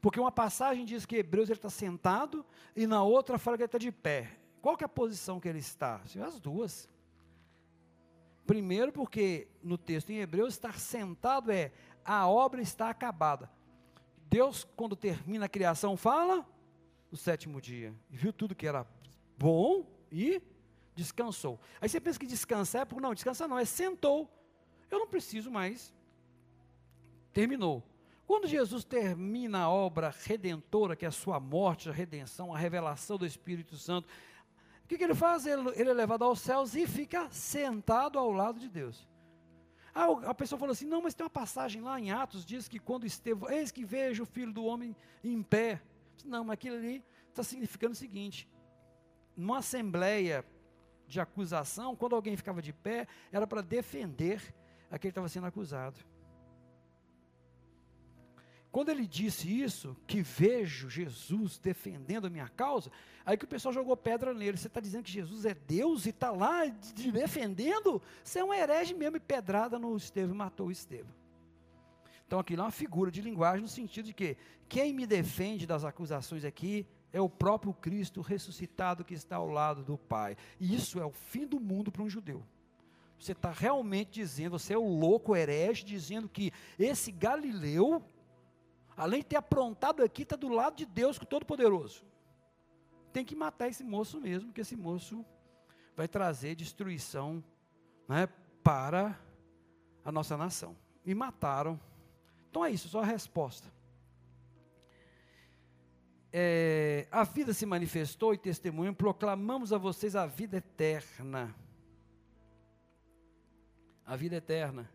Porque uma passagem diz que Hebreus ele está sentado, e na outra fala que ele está de pé. Qual que é a posição que ele está? As duas. Primeiro, porque no texto em Hebreus, estar sentado é a obra está acabada. Deus, quando termina a criação, fala no sétimo dia. Viu tudo que era bom e descansou. Aí você pensa que descansar é porque não, descansar não, é sentou. Eu não preciso mais. Terminou. Quando Jesus termina a obra redentora, que é a sua morte, a redenção, a revelação do Espírito Santo, o que, que ele faz? Ele, ele, é levado aos céus e fica sentado ao lado de Deus. Ah, a pessoa falou assim: não, mas tem uma passagem lá em Atos, diz que quando Estevão, eis que vejo o filho do homem em pé. Não, mas aquilo ali está significando o seguinte: numa assembleia de acusação, quando alguém ficava de pé, era para defender aquele que estava sendo acusado. Quando ele disse isso, que vejo Jesus defendendo a minha causa, aí que o pessoal jogou pedra nele. Você está dizendo que Jesus é Deus e está lá de defendendo? Você é um herege mesmo e pedrada no Estevão matou o Estevão. Então aquilo é uma figura de linguagem no sentido de que quem me defende das acusações aqui é o próprio Cristo ressuscitado que está ao lado do Pai. E isso é o fim do mundo para um judeu. Você está realmente dizendo, você é o louco herege, dizendo que esse Galileu além de ter aprontado aqui, está do lado de Deus, o Todo-Poderoso. Tem que matar esse moço mesmo, porque esse moço vai trazer destruição né, para a nossa nação. E mataram. Então é isso, só a resposta. É, a vida se manifestou e testemunho, proclamamos a vocês a vida eterna. A vida eterna.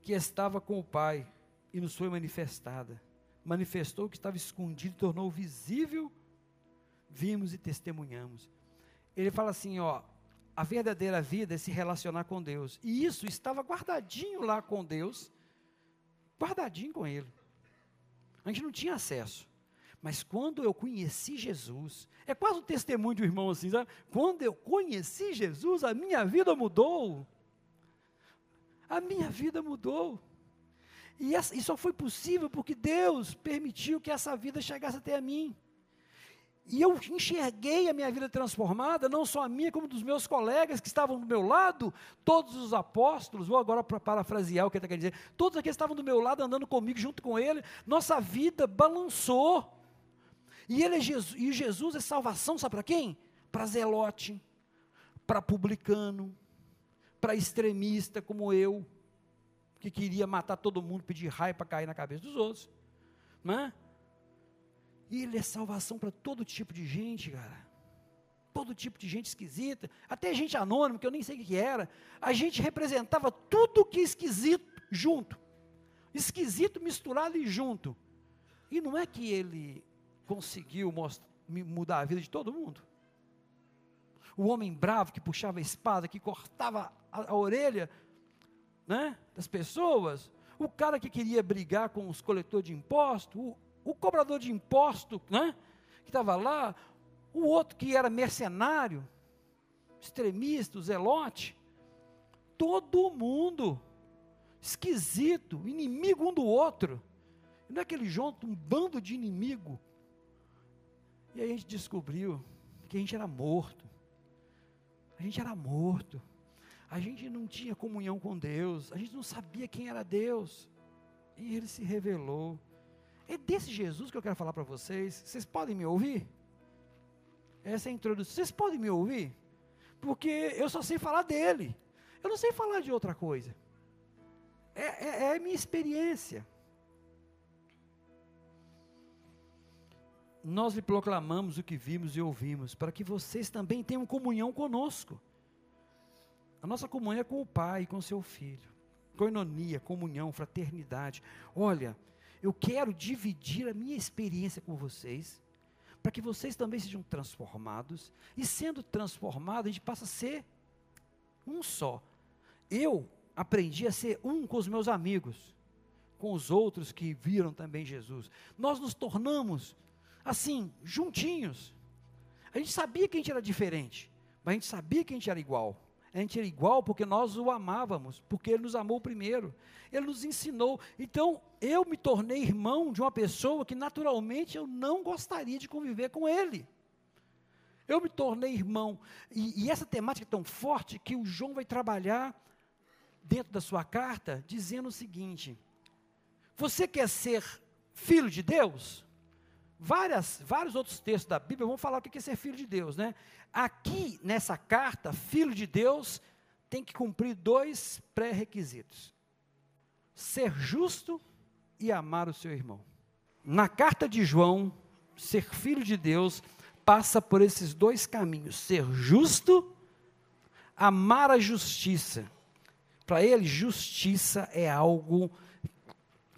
Que estava com o Pai e nos foi manifestada. Manifestou o que estava escondido, tornou visível, vimos e testemunhamos. Ele fala assim, ó, a verdadeira vida é se relacionar com Deus. E isso estava guardadinho lá com Deus, guardadinho com Ele. A gente não tinha acesso. Mas quando eu conheci Jesus, é quase um testemunho de um irmão assim, sabe? Quando eu conheci Jesus, a minha vida mudou. A minha vida mudou. E, essa, e só foi possível porque Deus permitiu que essa vida chegasse até a mim. E eu enxerguei a minha vida transformada, não só a minha, como dos meus colegas que estavam do meu lado, todos os apóstolos, vou agora para parafrasear o que ele está querendo dizer, todos aqueles que estavam do meu lado, andando comigo, junto com ele, nossa vida balançou. E, ele é Jesus, e Jesus é salvação, sabe para quem? Para zelote, para publicano, para extremista como eu, que queria matar todo mundo, pedir raio para cair na cabeça dos outros. Não é? E ele é salvação para todo tipo de gente, cara. Todo tipo de gente esquisita, até gente anônima, que eu nem sei o que era. A gente representava tudo que é esquisito junto. Esquisito misturado e junto. E não é que ele conseguiu mostrar, mudar a vida de todo mundo. O homem bravo que puxava a espada, que cortava a, a orelha né, das pessoas, o cara que queria brigar com os coletores de impostos, o, o cobrador de imposto, né, que estava lá, o outro que era mercenário, extremista, zelote, todo mundo esquisito, inimigo um do outro. Não é aquele junto, um bando de inimigo. E aí a gente descobriu que a gente era morto. A gente era morto. A gente não tinha comunhão com Deus. A gente não sabia quem era Deus. E Ele se revelou. É desse Jesus que eu quero falar para vocês. Vocês podem me ouvir? Essa é a introdução. Vocês podem me ouvir? Porque eu só sei falar dele. Eu não sei falar de outra coisa. É, é, é minha experiência. Nós lhe proclamamos o que vimos e ouvimos, para que vocês também tenham comunhão conosco. A nossa comunhão é com o Pai, com o seu Filho. Coinonia, comunhão, fraternidade. Olha, eu quero dividir a minha experiência com vocês, para que vocês também sejam transformados. E sendo transformados, a gente passa a ser um só. Eu aprendi a ser um com os meus amigos, com os outros que viram também Jesus. Nós nos tornamos assim, juntinhos. A gente sabia que a gente era diferente, mas a gente sabia que a gente era igual. A gente era igual porque nós o amávamos, porque ele nos amou primeiro. Ele nos ensinou. Então, eu me tornei irmão de uma pessoa que naturalmente eu não gostaria de conviver com ele. Eu me tornei irmão. E, e essa temática é tão forte que o João vai trabalhar dentro da sua carta dizendo o seguinte: Você quer ser filho de Deus? Várias, vários outros textos da Bíblia vão falar o que é ser filho de Deus, né? Aqui, nessa carta, filho de Deus tem que cumprir dois pré-requisitos: ser justo e amar o seu irmão. Na carta de João, ser filho de Deus passa por esses dois caminhos: ser justo, amar a justiça. Para ele, justiça é algo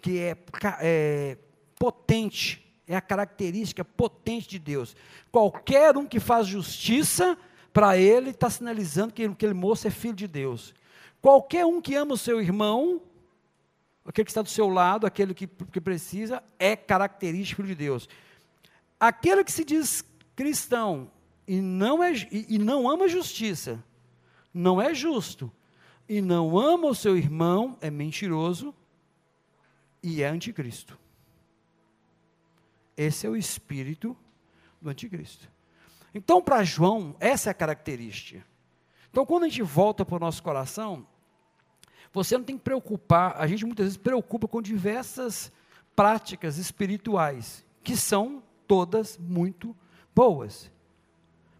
que é, é potente é a característica potente de Deus. Qualquer um que faz justiça, para ele está sinalizando que aquele moço é filho de Deus. Qualquer um que ama o seu irmão, aquele que está do seu lado, aquele que, que precisa, é característico de Deus. Aquele que se diz cristão e não, é, e, e não ama a justiça, não é justo, e não ama o seu irmão, é mentiroso e é anticristo. Esse é o espírito do anticristo. Então, para João, essa é a característica. Então, quando a gente volta para o nosso coração, você não tem que preocupar, a gente muitas vezes preocupa com diversas práticas espirituais, que são todas muito boas.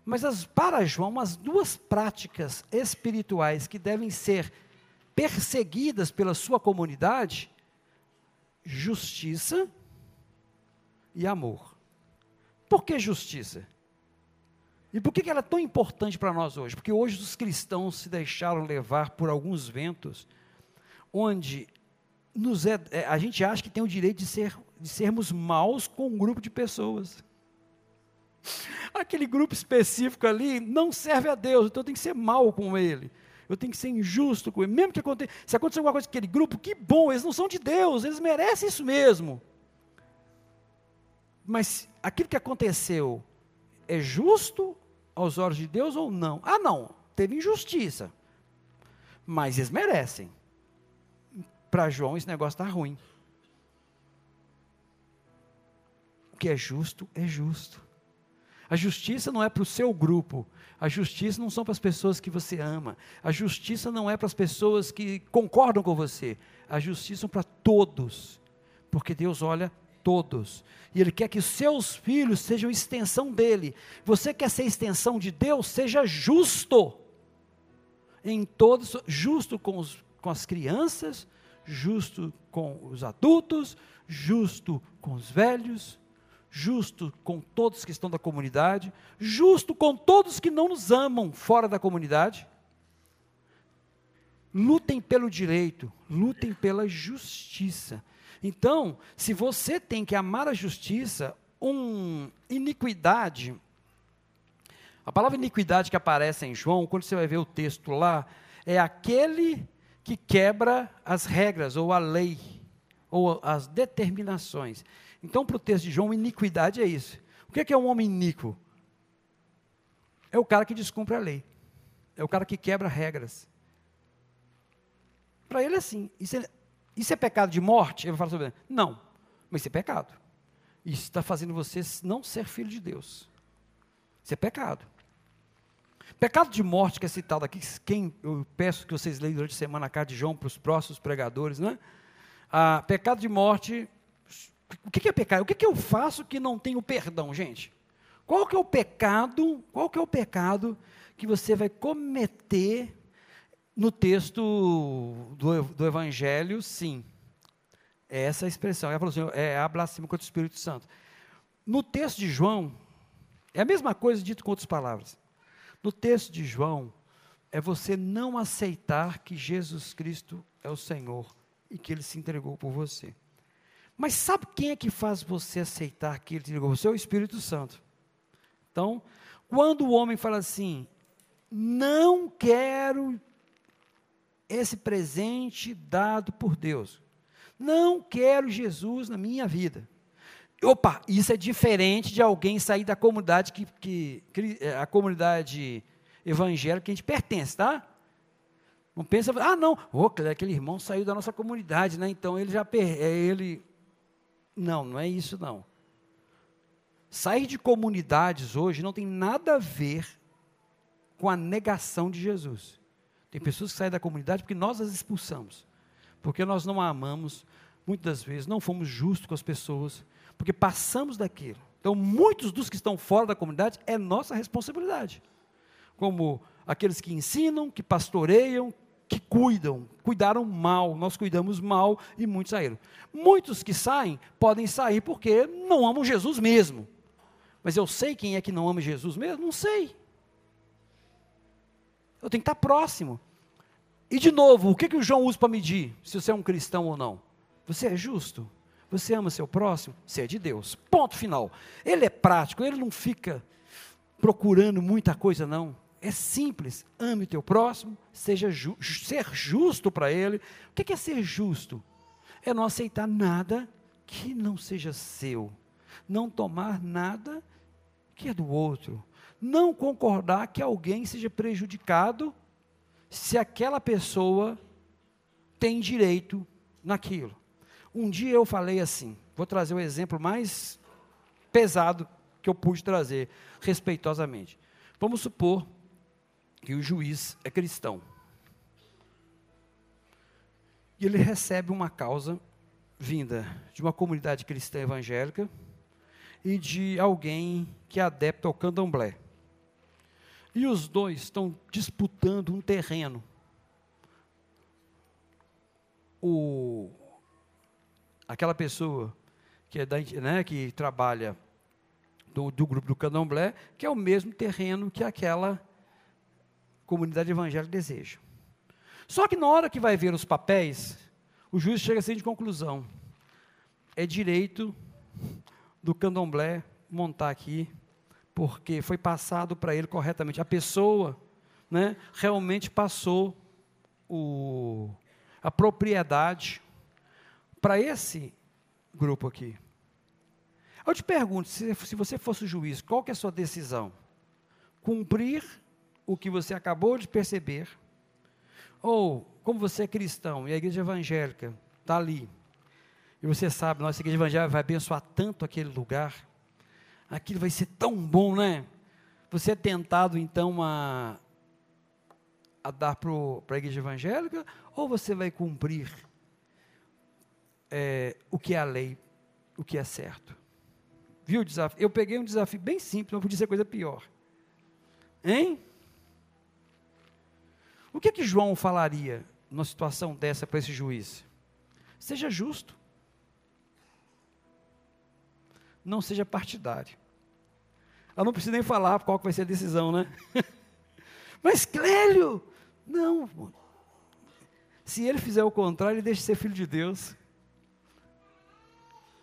Mas as, para João, as duas práticas espirituais que devem ser perseguidas pela sua comunidade, justiça e amor. Por que justiça? E por que ela é tão importante para nós hoje? Porque hoje os cristãos se deixaram levar por alguns ventos, onde nos é, é, a gente acha que tem o direito de, ser, de sermos maus com um grupo de pessoas. Aquele grupo específico ali não serve a Deus, então eu tenho que ser mal com ele. Eu tenho que ser injusto com ele. Mesmo que aconteça, se acontecer alguma coisa com aquele grupo, que bom, eles não são de Deus, eles merecem isso mesmo. Mas aquilo que aconteceu é justo aos olhos de Deus ou não? Ah, não, teve injustiça. Mas eles merecem. Para João, esse negócio está ruim. O que é justo, é justo. A justiça não é para o seu grupo. A justiça não são para as pessoas que você ama. A justiça não é para as pessoas que concordam com você. A justiça é para todos. Porque Deus olha todos. E Ele quer que os seus filhos sejam extensão dele. Você quer ser extensão de Deus? Seja justo. Em todos, justo com, os, com as crianças, justo com os adultos, justo com os velhos, justo com todos que estão da comunidade, justo com todos que não nos amam fora da comunidade. Lutem pelo direito, lutem pela justiça. Então, se você tem que amar a justiça, um iniquidade, a palavra iniquidade que aparece em João, quando você vai ver o texto lá, é aquele que quebra as regras ou a lei ou as determinações. Então, para o texto de João, iniquidade é isso. O que é um homem iníquo? É o cara que descumpre a lei. É o cara que quebra regras. Para ele é assim. Isso é, isso é pecado de morte? Ele fala sobre Não, mas isso é pecado. Isso está fazendo você não ser filho de Deus. Isso é pecado. Pecado de morte que é citado aqui, quem eu peço que vocês leiam durante a semana a carta de João para os próximos pregadores, né? Ah, pecado de morte, o que é pecado? O que eu faço que não tenho perdão, gente? Qual que é o pecado? Qual que é o pecado que você vai cometer no texto do, do Evangelho, sim. É essa a expressão. Ela falou assim: é a blasfêmia contra o Espírito Santo. No texto de João, é a mesma coisa dito com outras palavras. No texto de João, é você não aceitar que Jesus Cristo é o Senhor e que ele se entregou por você. Mas sabe quem é que faz você aceitar que ele te entregou? Você é o Espírito Santo. Então, quando o homem fala assim, não quero esse presente dado por Deus. Não quero Jesus na minha vida. Opa, isso é diferente de alguém sair da comunidade que, que, que é, a comunidade evangélica que a gente pertence, tá? Não pensa, ah, não, oh, aquele irmão saiu da nossa comunidade, né? Então ele já é ele. Não, não é isso não. Sair de comunidades hoje não tem nada a ver com a negação de Jesus. Tem pessoas que saem da comunidade porque nós as expulsamos. Porque nós não a amamos, muitas vezes não fomos justos com as pessoas, porque passamos daquilo. Então, muitos dos que estão fora da comunidade é nossa responsabilidade. Como aqueles que ensinam, que pastoreiam, que cuidam, cuidaram mal, nós cuidamos mal e muitos saíram. Muitos que saem podem sair porque não amam Jesus mesmo. Mas eu sei quem é que não ama Jesus mesmo? Não sei. Eu tenho que estar próximo. E de novo, o que, que o João usa para medir se você é um cristão ou não? Você é justo? Você ama seu próximo? Você é de Deus. Ponto final. Ele é prático, ele não fica procurando muita coisa, não. É simples. Ame o teu próximo, seja ju ser justo para ele. O que é ser justo? É não aceitar nada que não seja seu. Não tomar nada que é do outro não concordar que alguém seja prejudicado se aquela pessoa tem direito naquilo. Um dia eu falei assim, vou trazer o exemplo mais pesado que eu pude trazer, respeitosamente. Vamos supor que o juiz é cristão. E ele recebe uma causa vinda de uma comunidade cristã evangélica e de alguém que é adepto ao candomblé. E os dois estão disputando um terreno. O, aquela pessoa que, é da, né, que trabalha do, do grupo do candomblé, que é o mesmo terreno que aquela comunidade evangélica deseja. Só que na hora que vai ver os papéis, o juiz chega assim de conclusão. É direito do candomblé montar aqui porque foi passado para ele corretamente. A pessoa né, realmente passou o, a propriedade para esse grupo aqui. Eu te pergunto, se, se você fosse o juiz, qual que é a sua decisão? Cumprir o que você acabou de perceber? Ou, como você é cristão e a igreja evangélica está ali, e você sabe, nossa igreja evangélica vai abençoar tanto aquele lugar, aquilo vai ser tão bom, né? Você é tentado então a, a dar para a igreja evangélica ou você vai cumprir é, o que é a lei o que é certo. Viu o desafio? Eu peguei um desafio bem simples, não podia ser coisa pior. Hein? O que que João falaria numa situação dessa para esse juiz? Seja justo. Não seja partidário. Eu não preciso nem falar qual vai ser a decisão, né? [LAUGHS] Mas Clélio, não. Se ele fizer o contrário, ele deixa de ser filho de Deus.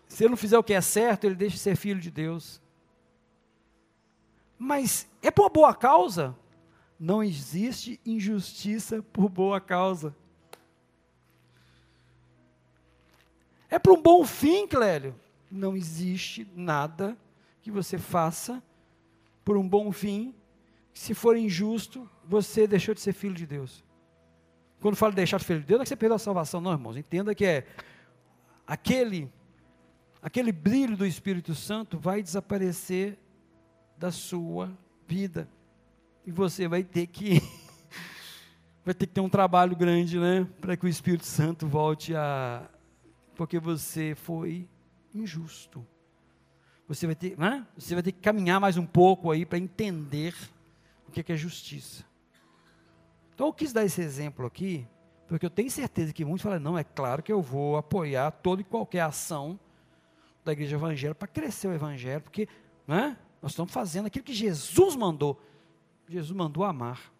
Se ele não fizer o que é certo, ele deixa de ser filho de Deus. Mas é por boa causa? Não existe injustiça por boa causa. É para um bom fim, Clélio. Não existe nada que você faça por um bom fim. Se for injusto, você deixou de ser filho de Deus. Quando falo deixar de ser filho de Deus, não é que você perdeu a salvação, não, irmãos. Entenda que é aquele, aquele brilho do Espírito Santo vai desaparecer da sua vida. E você vai ter que [LAUGHS] vai ter que ter um trabalho grande, né, para que o Espírito Santo volte a porque você foi injusto. Você vai ter, né? Você vai ter que caminhar mais um pouco aí para entender o que é justiça. Então eu quis dar esse exemplo aqui, porque eu tenho certeza que muitos falam, não, é claro que eu vou apoiar toda e qualquer ação da igreja evangélica para crescer o evangelho, porque né, nós estamos fazendo aquilo que Jesus mandou. Jesus mandou amar.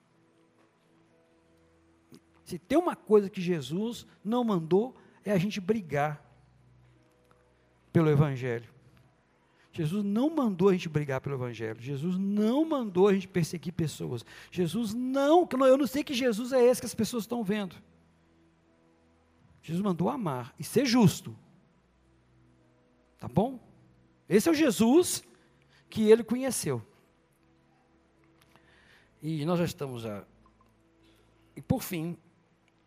Se tem uma coisa que Jesus não mandou, é a gente brigar pelo evangelho. Jesus não mandou a gente brigar pelo Evangelho. Jesus não mandou a gente perseguir pessoas. Jesus não, eu não sei que Jesus é esse que as pessoas estão vendo. Jesus mandou amar e ser justo. Tá bom? Esse é o Jesus que ele conheceu. E nós já estamos já. E por fim,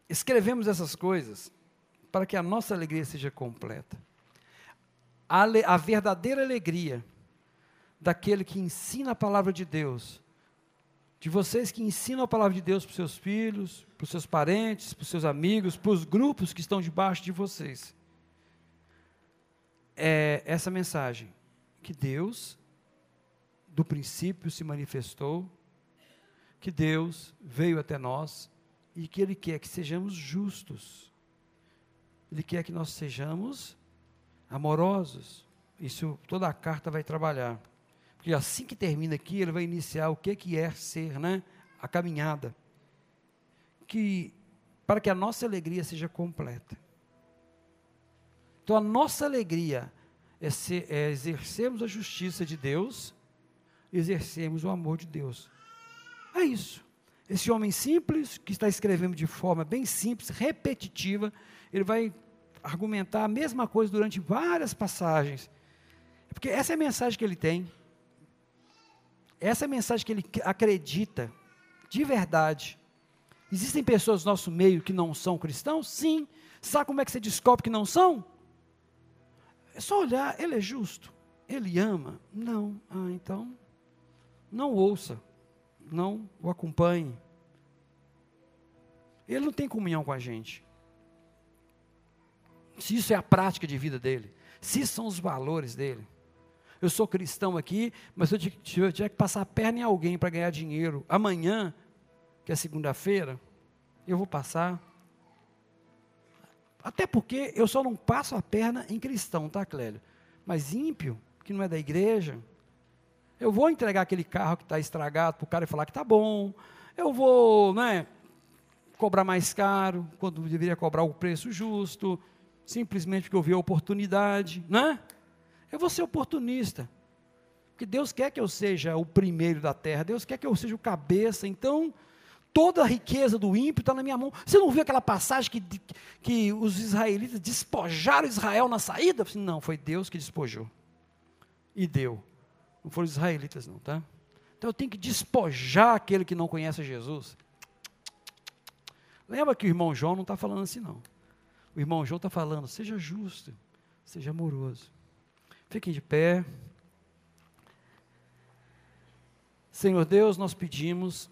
escrevemos essas coisas para que a nossa alegria seja completa a, a verdadeira alegria daquele que ensina a palavra de Deus, de vocês que ensinam a palavra de Deus para os seus filhos, para os seus parentes, para os seus amigos, para os grupos que estão debaixo de vocês. É essa mensagem que Deus, do princípio, se manifestou, que Deus veio até nós e que Ele quer que sejamos justos. Ele quer que nós sejamos amorosos. Isso toda a carta vai trabalhar. Porque assim que termina aqui, ele vai iniciar o que, que é ser, né? A caminhada. Que para que a nossa alegria seja completa. Então a nossa alegria é, ser, é exercermos a justiça de Deus, exercermos o amor de Deus. É isso. Esse homem simples, que está escrevendo de forma bem simples, repetitiva, ele vai argumentar a mesma coisa durante várias passagens. Porque essa é a mensagem que ele tem. Essa é a mensagem que ele acredita, de verdade. Existem pessoas no nosso meio que não são cristãos? Sim. Sabe como é que você descobre que não são? É só olhar, ele é justo, ele ama. Não. Ah, então, não ouça, não o acompanhe. Ele não tem comunhão com a gente se isso é a prática de vida dele, se são os valores dele. Eu sou cristão aqui, mas se eu tiver que passar a perna em alguém para ganhar dinheiro amanhã, que é segunda-feira, eu vou passar. Até porque eu só não passo a perna em cristão, tá, Clélio? Mas ímpio, que não é da igreja, eu vou entregar aquele carro que está estragado para o cara e falar que está bom. Eu vou, né, cobrar mais caro, quando deveria cobrar o preço justo simplesmente porque eu vi a oportunidade, né? Eu vou ser oportunista. Porque Deus quer que eu seja o primeiro da terra, Deus quer que eu seja o cabeça, então toda a riqueza do ímpio está na minha mão. Você não viu aquela passagem que, que os israelitas despojaram Israel na saída? Não, foi Deus que despojou. E deu. Não foram os israelitas, não, tá? Então eu tenho que despojar aquele que não conhece Jesus. Lembra que o irmão João não está falando assim, não. O irmão João está falando, seja justo, seja amoroso. Fiquem de pé. Senhor Deus, nós pedimos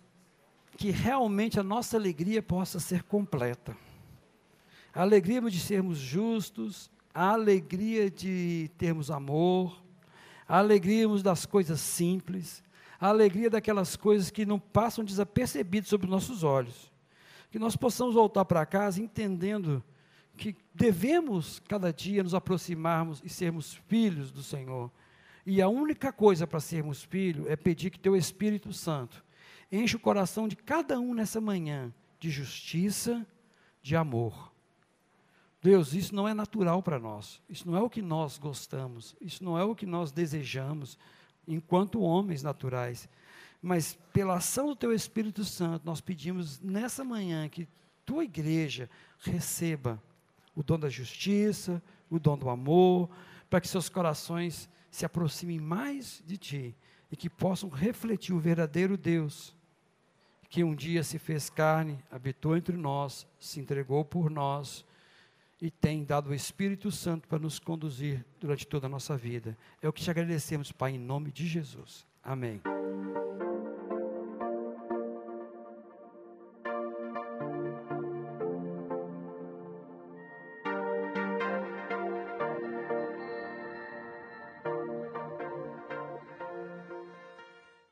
que realmente a nossa alegria possa ser completa. A alegria de sermos justos, a alegria de termos amor, a alegria das coisas simples, a alegria daquelas coisas que não passam desapercebidas sobre nossos olhos. Que nós possamos voltar para casa entendendo que devemos cada dia nos aproximarmos e sermos filhos do Senhor. E a única coisa para sermos filhos é pedir que teu Espírito Santo enche o coração de cada um nessa manhã de justiça, de amor. Deus, isso não é natural para nós. Isso não é o que nós gostamos. Isso não é o que nós desejamos enquanto homens naturais. Mas pela ação do teu Espírito Santo, nós pedimos nessa manhã que tua igreja receba o dom da justiça, o dom do amor, para que seus corações se aproximem mais de ti e que possam refletir o verdadeiro Deus, que um dia se fez carne, habitou entre nós, se entregou por nós e tem dado o Espírito Santo para nos conduzir durante toda a nossa vida. É o que te agradecemos, Pai, em nome de Jesus. Amém.